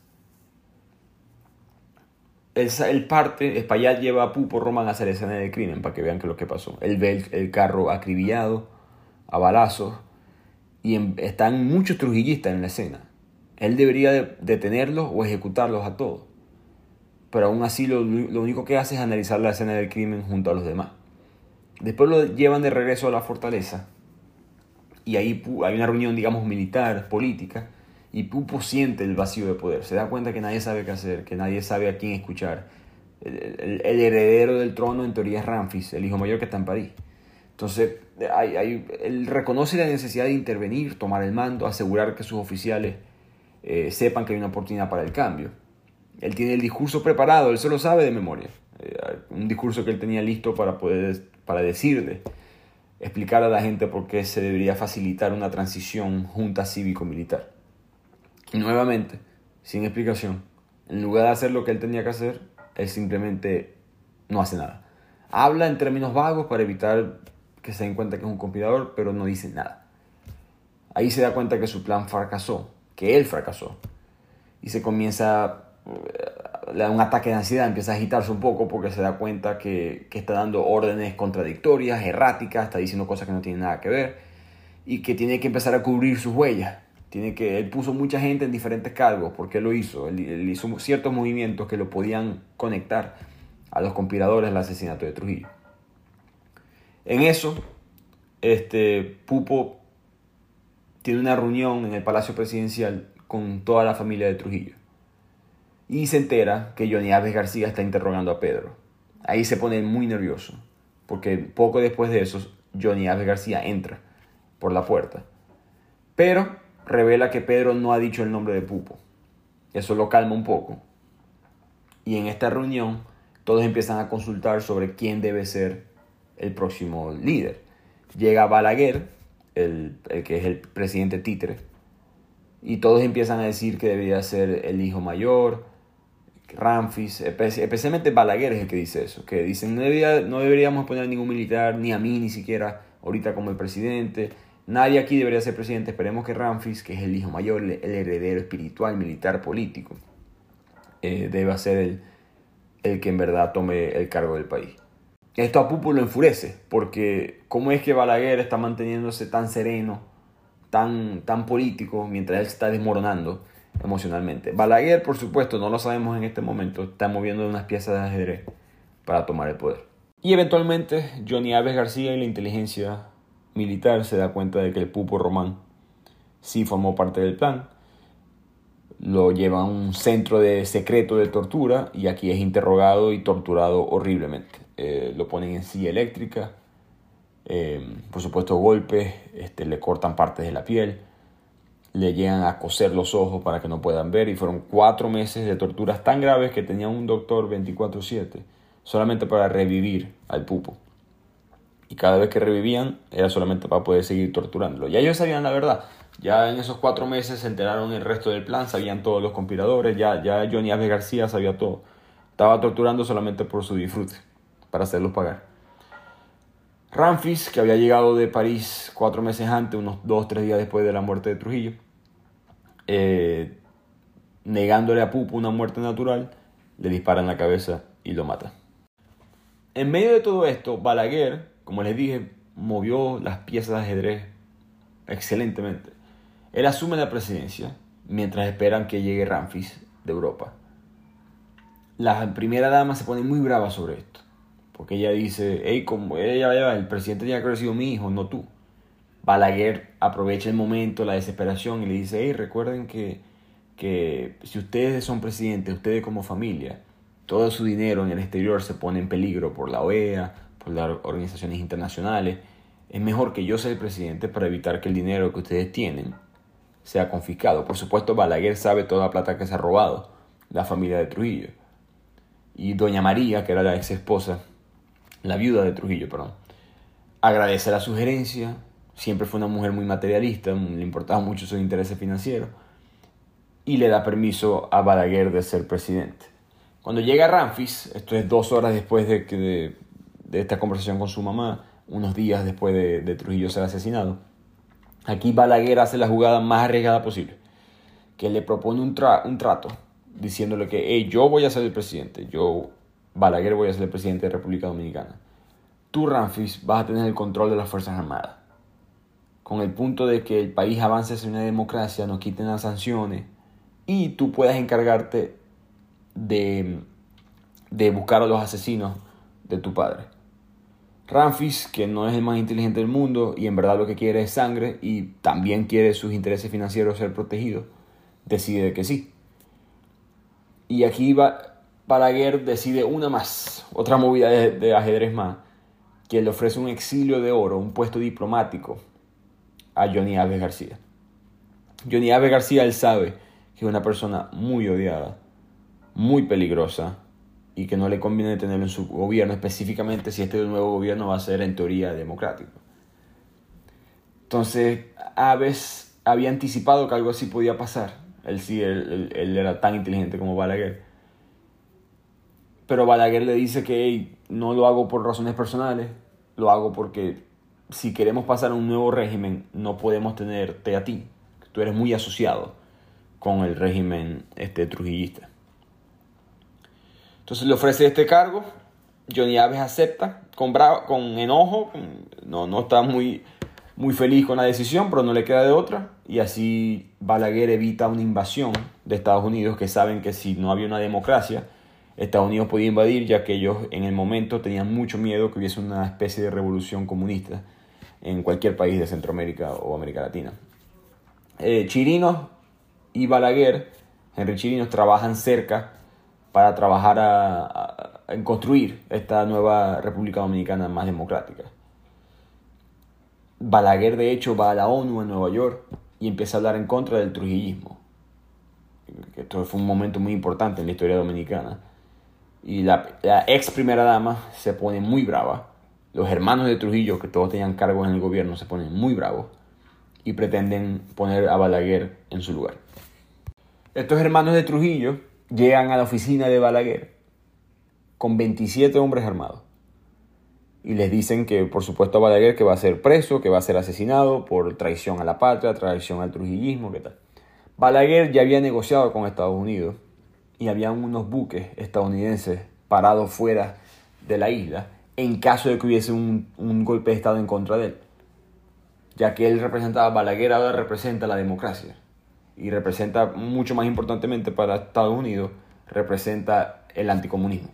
El, parte, Espaillat lleva a Pupo Román a hacer escena del crimen para que vean que lo que pasó. Él ve el, carro acribillado, a balazos, y están muchos trujillistas en la escena. Él debería detenerlos o ejecutarlos a todos. Pero aún así lo, lo, único que hace es analizar la escena del crimen junto a los demás. Después lo llevan de regreso a la fortaleza y ahí hay una reunión, digamos, militar, política, y Pupo siente el vacío de poder, se da cuenta que nadie sabe qué hacer, que nadie sabe a quién escuchar. El, heredero del trono en teoría es Ramfis, el hijo mayor que está en París. Entonces, hay, él reconoce la necesidad de intervenir, tomar el mando, asegurar que sus oficiales eh, sepan que hay una oportunidad para el cambio. Él tiene el discurso preparado, él se lo sabe de memoria. Eh, un discurso que él tenía listo para poder para decirle, explicar a la gente por qué se debería facilitar una transición junta cívico-militar. Nuevamente, sin explicación, en lugar de hacer lo que él tenía que hacer, él simplemente no hace nada. Habla en términos vagos para evitar que se den cuenta que es un conspirador, pero no dice nada. Ahí se da cuenta que su plan fracasó, que él fracasó. Y se comienza, eh, le da un ataque de ansiedad, empieza a agitarse un poco porque se da cuenta que, que está dando órdenes contradictorias, erráticas, está diciendo cosas que no tienen nada que ver y que tiene que empezar a cubrir sus huellas tiene que, él puso mucha gente en diferentes cargos, porque lo hizo. Él, hizo ciertos movimientos que lo podían conectar a los conspiradores del asesinato de Trujillo. En eso, este, Pupo tiene una reunión en el Palacio Presidencial con toda la familia de Trujillo. Y se entera que Johnny Aves García está interrogando a Pedro. Ahí se pone muy nervioso, porque poco después de eso, Johnny Aves García entra por la puerta. Pero revela que Pedro no ha dicho el nombre de Pupo. Eso lo calma un poco. Y en esta reunión todos empiezan a consultar sobre quién debe ser el próximo líder. Llega Balaguer, el, que es el presidente títere, y todos empiezan a decir que debería ser el hijo mayor, Ramfis, especialmente Balaguer es el que dice eso, que dicen no, no deberíamos poner ningún militar, ni a mí ni siquiera ahorita como el presidente, Nadie aquí debería ser presidente. Esperemos que Ramfis, que es el hijo mayor, el heredero espiritual, militar, político, eh, deba ser el, el que en verdad tome el cargo del país. Esto a Pupo lo enfurece, porque ¿cómo es que Balaguer está manteniéndose tan sereno, tan, tan político, mientras él se está desmoronando emocionalmente? Balaguer, por supuesto, no lo sabemos en este momento, está moviendo unas piezas de ajedrez para tomar el poder. Y eventualmente Johnny Aves García y la inteligencia militar se da cuenta de que el pupo Román sí formó parte del plan. Lo lleva a un centro de secreto de tortura y aquí es interrogado y torturado horriblemente. Eh, lo ponen en silla eléctrica, eh, por supuesto golpes, este, le cortan partes de la piel, le llegan a coser los ojos para que no puedan ver y fueron cuatro meses de torturas tan graves que tenía un doctor 24/7 solamente para revivir al pupo y cada vez que revivían era solamente para poder seguir torturándolo. Ya ellos sabían la verdad. Ya en esos cuatro meses se enteraron el resto del plan, sabían todos los conspiradores, ya, ya Johnny Aves García sabía todo. estaba torturando solamente por su disfrute, para hacerlos pagar. Ramfis, que había llegado de París cuatro meses antes, unos dos, tres días después de la muerte de Trujillo, eh, negándole a Pupo una muerte natural, le dispara en la cabeza y lo mata. En medio de todo esto, Balaguer, como les dije, movió las piezas de ajedrez excelentemente. Él asume la presidencia mientras esperan que llegue Ramfis de Europa. La primera dama se pone muy brava sobre esto, porque ella dice, hey, como ella, el presidente que haber sido mi hijo, no tú. Balaguer aprovecha el momento, la desesperación y le dice, hey, recuerden que, que si ustedes son presidentes, ustedes como familia, todo su dinero en el exterior se pone en peligro por la OEA, por las organizaciones internacionales. Es mejor que yo sea el presidente para evitar que el dinero que ustedes tienen sea confiscado. Por supuesto, Balaguer sabe toda la plata que se ha robado la familia de Trujillo. Y doña María, que era la ex esposa, la viuda de Trujillo, perdón, agradece la sugerencia. Siempre fue una mujer muy materialista, le importaba mucho sus intereses financieros. Y le da permiso a Balaguer de ser presidente. Cuando llega Ramfis, esto es dos horas después de, que esta conversación con su mamá, unos días después de, Trujillo ser asesinado, aquí Balaguer hace la jugada más arriesgada posible, que le propone un, un trato diciéndole que yo voy a ser el presidente, yo, Balaguer, voy a ser el presidente de República Dominicana. Tú, Ramfis, vas a tener el control de las Fuerzas Armadas, con el punto de que el país avance hacia una democracia, no quiten las sanciones y tú puedas encargarte de, buscar a los asesinos de tu padre. Ramfis, que no es el más inteligente del mundo y en verdad lo que quiere es sangre y también quiere sus intereses financieros ser protegidos, decide que sí. Y aquí va, Balaguer decide una más, otra movida de, de, ajedrez más, que le ofrece un exilio de oro, un puesto diplomático a Johnny Aves García. Johnny Aves García, él sabe que es una persona muy odiada muy peligrosa y que no le conviene tenerlo en su gobierno, específicamente si este nuevo gobierno va a ser en teoría democrático. Entonces, Aves había anticipado que algo así podía pasar. Él sí, él, era tan inteligente como Balaguer. Pero Balaguer le dice que no lo hago por razones personales, lo hago porque si queremos pasar a un nuevo régimen, no podemos tenerte a ti. Tú eres muy asociado con el régimen este, trujillista. Entonces le ofrece este cargo, Johnny Aves acepta con, enojo, no, no está muy, muy feliz con la decisión, pero no le queda de otra. Y así Balaguer evita una invasión de Estados Unidos, que saben que si no había una democracia, Estados Unidos podía invadir, ya que ellos en el momento tenían mucho miedo que hubiese una especie de revolución comunista en cualquier país de Centroamérica o América Latina. Eh, Chirinos y Balaguer, Henry Chirinos, trabajan cerca para trabajar en construir esta nueva República Dominicana más democrática. Balaguer, de hecho, va a la ONU en Nueva York y empieza a hablar en contra del trujillismo. Esto fue un momento muy importante en la historia dominicana. Y la, ex primera dama se pone muy brava. Los hermanos de Trujillo, que todos tenían cargos en el gobierno, se ponen muy bravos y pretenden poner a Balaguer en su lugar. Estos hermanos de Trujillo llegan a la oficina de Balaguer con 27 hombres armados. Y les dicen que, por supuesto, Balaguer que va a ser preso, que va a ser asesinado por traición a la patria, traición al trujillismo, ¿qué tal? Balaguer ya había negociado con Estados Unidos y había unos buques estadounidenses parados fuera de la isla en caso de que hubiese un, un golpe de Estado en contra de él. Ya que él representaba, Balaguer ahora representa la democracia y representa mucho más importantemente para Estados Unidos, representa el anticomunismo.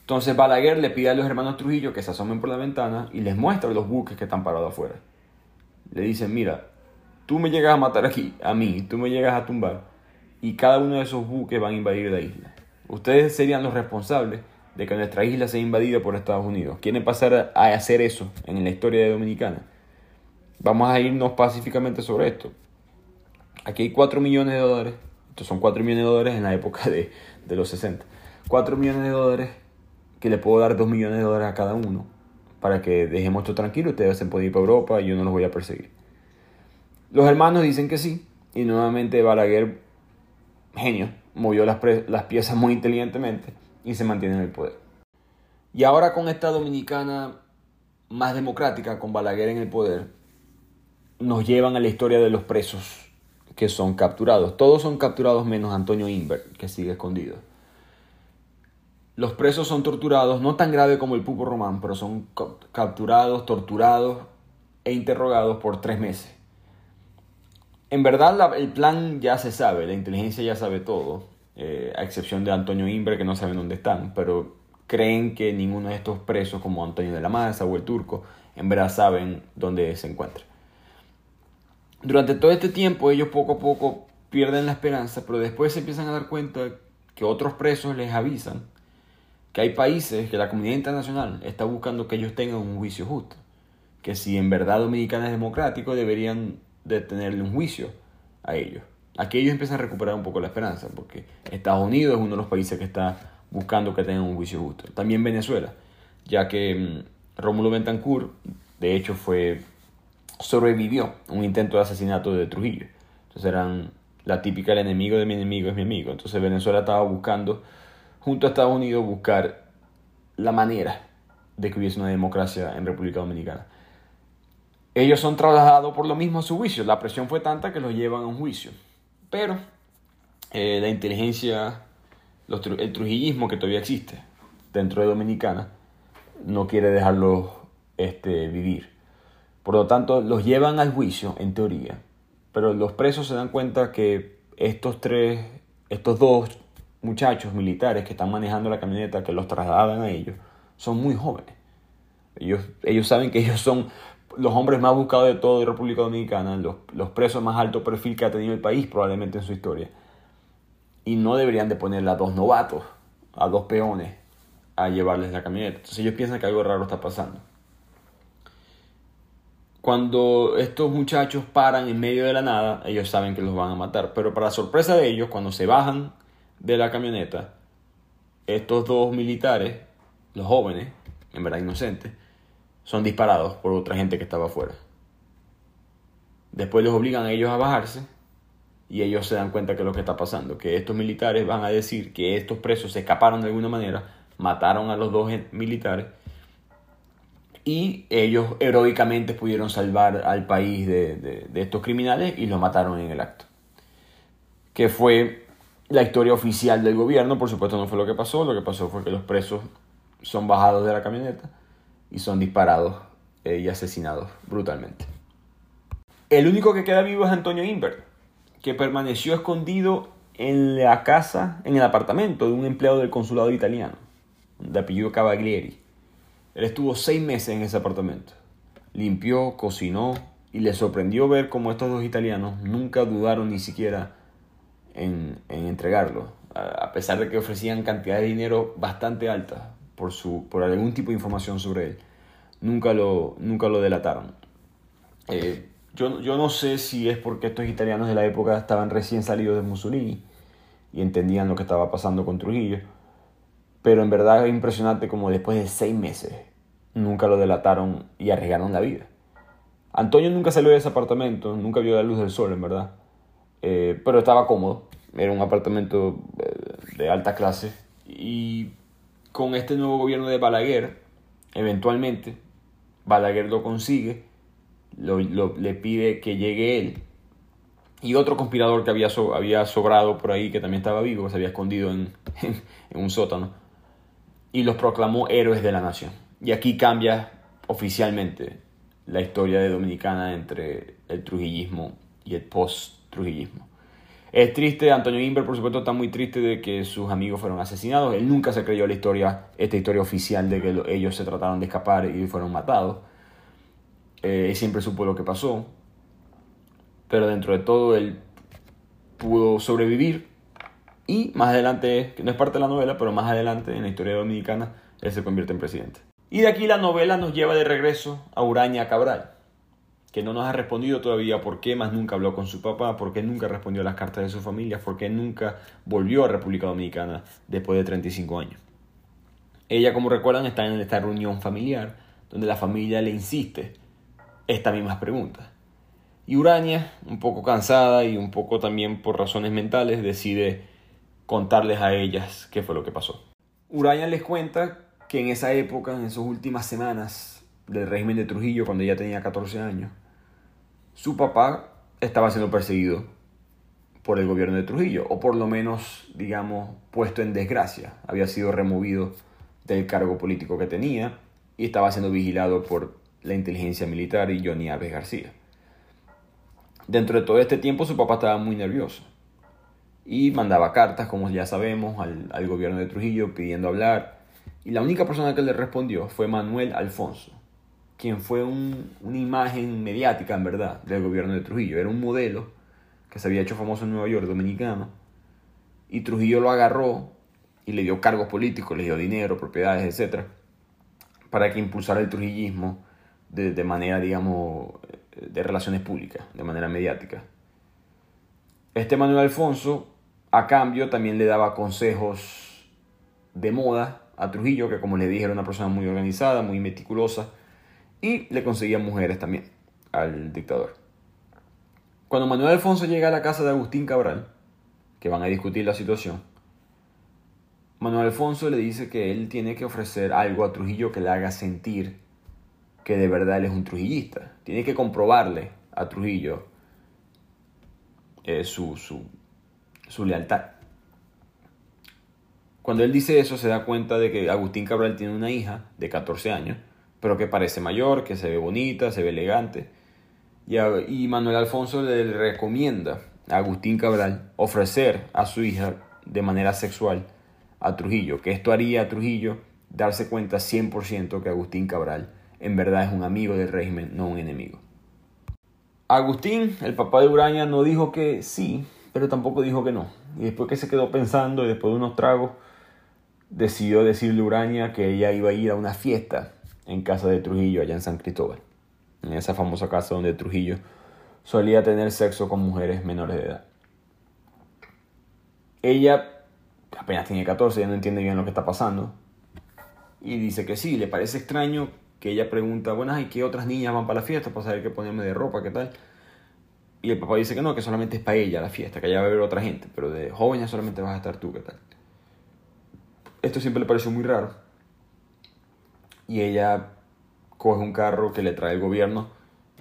Entonces Balaguer le pide a los hermanos Trujillo que se asomen por la ventana y les muestra los buques que están parados afuera. Le dicen, mira, tú me llegas a matar aquí, a mí, tú me llegas a tumbar, y cada uno de esos buques van a invadir la isla. Ustedes serían los responsables de que nuestra isla sea invadida por Estados Unidos. ¿Quieren pasar a hacer eso en la historia de Dominicana? Vamos a irnos pacíficamente sobre esto. Aquí hay 4 millones de dólares. Estos son 4 millones de dólares en la época de, los 60. 4 millones de dólares que le puedo dar 2 millones de dólares a cada uno para que dejemos esto tranquilo. Ustedes se pueden ir para Europa y yo no los voy a perseguir. Los hermanos dicen que sí. Y nuevamente Balaguer, genio, movió las, las piezas muy inteligentemente y se mantiene en el poder. Y ahora con esta dominicana más democrática, con Balaguer en el poder, nos llevan a la historia de los presos que son capturados. Todos son capturados menos Antonio Inver, que sigue escondido. Los presos son torturados, no tan grave como el Pupo Román, pero son capturados, torturados e interrogados por tres meses. En verdad el plan ya se sabe, la inteligencia ya sabe todo, eh, a excepción de Antonio Inver que no saben dónde están, pero creen que ninguno de estos presos como Antonio de la Maza o el turco en verdad saben dónde se encuentra. Durante todo este tiempo ellos poco a poco pierden la esperanza, pero después se empiezan a dar cuenta que otros presos les avisan que hay países, que la comunidad internacional está buscando que ellos tengan un juicio justo, que si en verdad Dominicana es democrático deberían de tenerle un juicio a ellos. Aquí ellos empiezan a recuperar un poco la esperanza, porque Estados Unidos es uno de los países que está buscando que tengan un juicio justo. También Venezuela, ya que mm, Rómulo Betancourt, de hecho, fue sobrevivió un intento de asesinato de Trujillo. Entonces eran la típica el enemigo de mi enemigo es mi amigo. Entonces Venezuela estaba buscando, junto a Estados Unidos, buscar la manera de que hubiese una democracia en República Dominicana. Ellos son trasladados por lo mismo a su juicio. La presión fue tanta que los llevan a un juicio. Pero eh, la inteligencia, el trujillismo que todavía existe dentro de Dominicana, no quiere dejarlos este, vivir. Por lo tanto, los llevan al juicio, en teoría. Pero los presos se dan cuenta que estos tres, estos dos muchachos militares que están manejando la camioneta, que los trasladan a ellos, son muy jóvenes. Ellos, ellos saben que ellos son los hombres más buscados de toda República Dominicana, los, los presos más alto perfil que ha tenido el país probablemente en su historia. Y no deberían de ponerle a dos novatos, a dos peones, a llevarles la camioneta. Entonces ellos piensan que algo raro está pasando. Cuando estos muchachos paran en medio de la nada, ellos saben que los van a matar. Pero para sorpresa de ellos, cuando se bajan de la camioneta, estos dos militares, los jóvenes, en verdad inocentes, son disparados por otra gente que estaba afuera. Después los obligan a ellos a bajarse y ellos se dan cuenta que es lo que está pasando, que estos militares van a decir que estos presos se escaparon de alguna manera, mataron a los dos militares y ellos heroicamente pudieron salvar al país de, de estos criminales y los mataron en el acto. Que fue la historia oficial del gobierno, por supuesto no fue lo que pasó, lo que pasó fue que los presos son bajados de la camioneta y son disparados eh, y asesinados brutalmente. El único que queda vivo es Antonio Invert, que permaneció escondido en la casa, en el apartamento de un empleado del consulado italiano, de apellido Cavaglieri. Él estuvo seis meses en ese apartamento. Limpió, cocinó y le sorprendió ver cómo estos dos italianos nunca dudaron ni siquiera en, en entregarlo, a pesar de que ofrecían cantidades de dinero bastante altas por, su, por algún tipo de información sobre él, nunca lo, nunca lo delataron. Eh, yo, yo no sé si es porque estos italianos de la época estaban recién salidos de Mussolini y entendían lo que estaba pasando con Trujillo, pero en verdad es impresionante como después de seis meses nunca lo delataron y arriesgaron la vida. Antonio nunca salió de ese apartamento, nunca vio la luz del sol, en verdad, eh, pero estaba cómodo, era un apartamento eh, de alta clase y con este nuevo gobierno de Balaguer, eventualmente, Balaguer lo consigue, le pide que llegue él. Y otro conspirador que había, había sobrado por ahí, que también estaba vivo, que se había escondido en, en un sótano, y los proclamó héroes de la nación. Y aquí cambia oficialmente la historia de Dominicana entre el trujillismo y el post-trujillismo. Es triste, Antonio Inver por supuesto está muy triste de que sus amigos fueron asesinados. Él nunca se creyó la historia, esta historia oficial de que ellos se trataron de escapar y fueron matados. Eh, siempre supo lo que pasó. Pero dentro de todo él pudo sobrevivir y más adelante, que no es parte de la novela, pero más adelante en la historia dominicana, él se convierte en presidente. Y de aquí la novela nos lleva de regreso a Uraña Cabral que no nos ha respondido todavía por qué más nunca habló con su papá, por qué nunca respondió a las cartas de su familia, por qué nunca volvió a República Dominicana después de 35 años. Ella, como recuerdan, está en esta reunión familiar donde la familia le insiste estas mismas preguntas. Y Urania, un poco cansada y un poco también por razones mentales, decide contarles a ellas qué fue lo que pasó. Uraña les cuenta que en esa época, en esas últimas semanas del régimen de Trujillo, cuando ella tenía 14 años, su papá estaba siendo perseguido por el gobierno de Trujillo, o por lo menos, digamos, puesto en desgracia. Había sido removido del cargo político que tenía y estaba siendo vigilado por la inteligencia militar y Johnny Aves García. Dentro de todo este tiempo su papá estaba muy nervioso y mandaba cartas, como ya sabemos, al, gobierno de Trujillo pidiendo hablar. Y la única persona que le respondió fue Manuel Alfonso, quien fue una imagen mediática, en verdad, del gobierno de Trujillo. Era un modelo que se había hecho famoso en Nueva York, dominicano, y Trujillo lo agarró y le dio cargos políticos, le dio dinero, propiedades, etc., para que impulsara el trujillismo de, manera, digamos, de relaciones públicas, de manera mediática. Este Manuel Alfonso, a cambio, también le daba consejos de moda a Trujillo, que como le dije era una persona muy organizada, muy meticulosa, y le conseguía mujeres también al dictador. Cuando Manuel Alfonso llega a la casa de Agustín Cabral, que van a discutir la situación, Manuel Alfonso le dice que él tiene que ofrecer algo a Trujillo que le haga sentir que de verdad él es un trujillista. Tiene que comprobarle a Trujillo eh, su, su, su lealtad. Cuando él dice eso se da cuenta de que Agustín Cabral tiene una hija de 14 años, pero que parece mayor, que se ve bonita, se ve elegante y, Manuel Alfonso le recomienda a Agustín Cabral ofrecer a su hija de manera sexual a Trujillo, que esto haría a Trujillo darse cuenta 100% que Agustín Cabral en verdad es un amigo del régimen, no un enemigo. Agustín, el papá de Uraña, no dijo que sí, pero tampoco dijo que no. Y después que se quedó pensando y después de unos tragos, decidió decirle a Uraña que ella iba a ir a una fiesta en casa de Trujillo allá en San Cristóbal en esa famosa casa donde Trujillo solía tener sexo con mujeres menores de edad. Ella apenas tiene 14, ya no entiende bien lo que está pasando. Y dice que sí, le parece extraño que ella pregunta, bueno, ¿y qué otras niñas van para la fiesta para saber qué ponerme de ropa, qué tal? Y el papá dice que no, que solamente es para ella la fiesta, que allá va a haber otra gente, pero de jóvenes solamente vas a estar tú, qué tal. Esto siempre le pareció muy raro. Y ella coge un carro que le trae el gobierno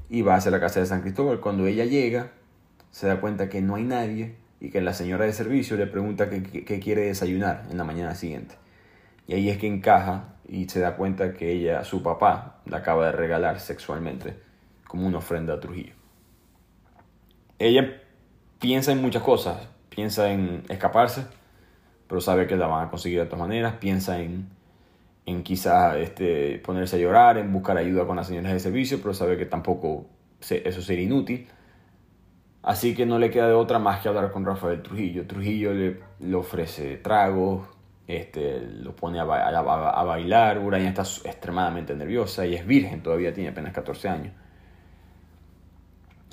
y va hacia la casa de San Cristóbal. Cuando ella llega, se da cuenta que no hay nadie y que la señora de servicio le pregunta qué, quiere desayunar en la mañana siguiente. Y ahí es que encaja y se da cuenta que ella, su papá, la acaba de regalar sexualmente como una ofrenda a Trujillo. Ella piensa en muchas cosas, piensa en escaparse, pero sabe que la van a conseguir de todas maneras, piensa en en quizá este, ponerse a llorar, en buscar ayuda con las señoras de servicio, pero sabe que tampoco eso sería inútil. Así que no le queda de otra más que hablar con Rafael Trujillo. Trujillo le, le ofrece tragos, este, lo pone a, a, bailar. Uraña está extremadamente nerviosa y es virgen, todavía tiene apenas 14 años.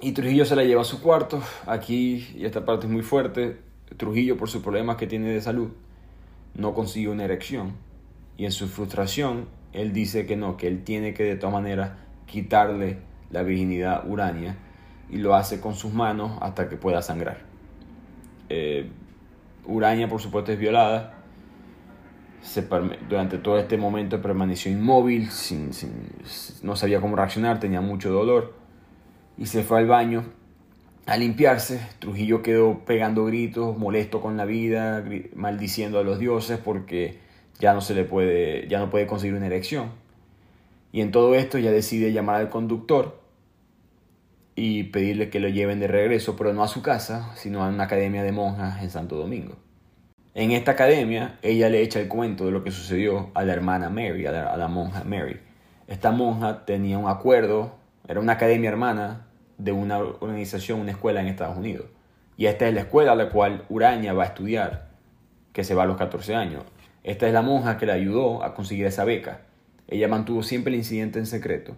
Y Trujillo se la lleva a su cuarto. Aquí, y esta parte es muy fuerte, Trujillo por sus problemas que tiene de salud no consigue una erección y en su frustración él dice que no, que él tiene que de todas maneras quitarle la virginidad urania y lo hace con sus manos hasta que pueda sangrar. Eh, Urania por supuesto es violada. durante todo este momento permaneció inmóvil, no sabía cómo reaccionar, tenía mucho dolor y se fue al baño a limpiarse. Trujillo quedó pegando gritos, molesto con la vida, maldiciendo a los dioses porque ya no se le puede, ya no puede conseguir una erección. Y en todo esto ya decide llamar al conductor y pedirle que lo lleven de regreso, pero no a su casa, sino a una academia de monjas en Santo Domingo. En esta academia, ella le echa el cuento de lo que sucedió a la hermana Mary, a la, a la monja Mary. Esta monja tenía un acuerdo, era una academia hermana de una organización, una escuela en Estados Unidos. Y esta es la escuela a la cual Uraña va a estudiar, que se va a los 14 años. Esta es la monja que le ayudó a conseguir esa beca. Ella mantuvo siempre el incidente en secreto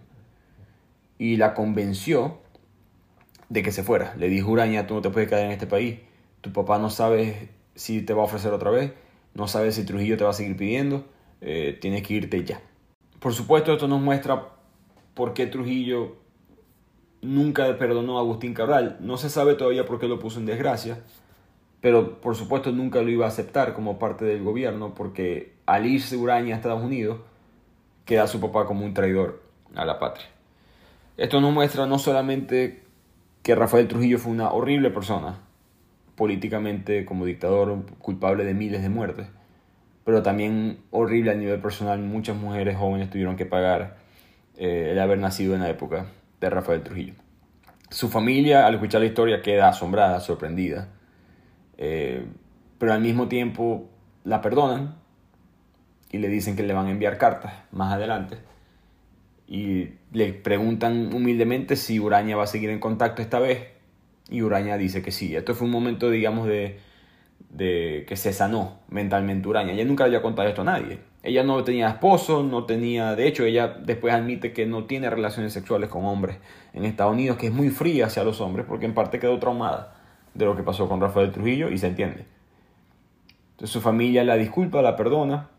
y la convenció de que se fuera. Le dijo, Uraña, tú no te puedes quedar en este país. Tu papá no sabe si te va a ofrecer otra vez, no sabe si Trujillo te va a seguir pidiendo, eh, tienes que irte ya. Por supuesto, esto nos muestra por qué Trujillo nunca perdonó a Agustín Cabral. No se sabe todavía por qué lo puso en desgracia, pero por supuesto nunca lo iba a aceptar como parte del gobierno porque al irse Uraña a Estados Unidos queda su papá como un traidor a la patria. Esto nos muestra no solamente que Rafael Trujillo fue una horrible persona, políticamente como dictador culpable de miles de muertes, pero también horrible a nivel personal. Muchas mujeres jóvenes tuvieron que pagar eh, el haber nacido en la época de Rafael Trujillo. Su familia, al escuchar la historia, queda asombrada, sorprendida, eh, pero al mismo tiempo la perdonan y le dicen que le van a enviar cartas más adelante. Y le preguntan humildemente si Uraña va a seguir en contacto esta vez. Y Uraña dice que sí. Esto fue un momento, digamos, de, de que se sanó mentalmente Uraña. Ella nunca le había contado esto a nadie. Ella no tenía esposo, no tenía, de hecho ella después admite que no tiene relaciones sexuales con hombres en Estados Unidos, que es muy fría hacia los hombres, porque en parte quedó traumada de lo que pasó con Rafael Trujillo y se entiende. Entonces su familia la disculpa, la perdona.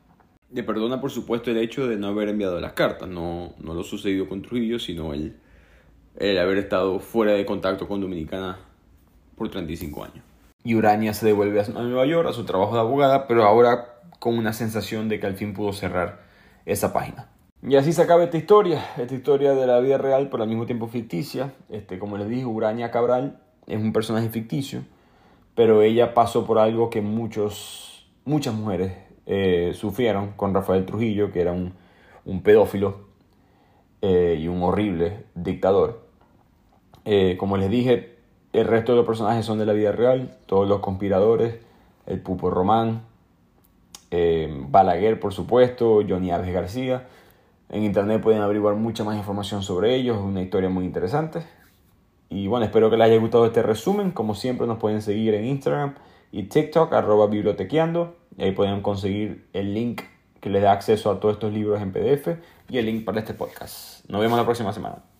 Le perdona por supuesto el hecho de no haber enviado las cartas, no, no lo sucedido con Trujillo, sino el, el haber estado fuera de contacto con Dominicana por 35 años y Urania se devuelve a Nueva York a su trabajo de abogada, pero ahora con una sensación de que al fin pudo cerrar esa página. Y así se acaba esta historia, esta historia de la vida real, pero al mismo tiempo ficticia. Este, como les dije, Urania Cabral es un personaje ficticio, pero ella pasó por algo que muchos, muchas mujeres eh, sufrieron con Rafael Trujillo, que era un, un pedófilo eh, y un horrible dictador. Eh, como les dije, el resto de los personajes son de la vida real, todos los conspiradores, el Pupo Román, eh, Balaguer por supuesto, Johnny Alves García. En internet pueden averiguar mucha más información sobre ellos, es una historia muy interesante. Y bueno, espero que les haya gustado este resumen. Como siempre nos pueden seguir en Instagram y TikTok, arroba bibliotequeando. Y ahí pueden conseguir el link que les da acceso a todos estos libros en PDF y el link para este podcast. Nos vemos la próxima semana.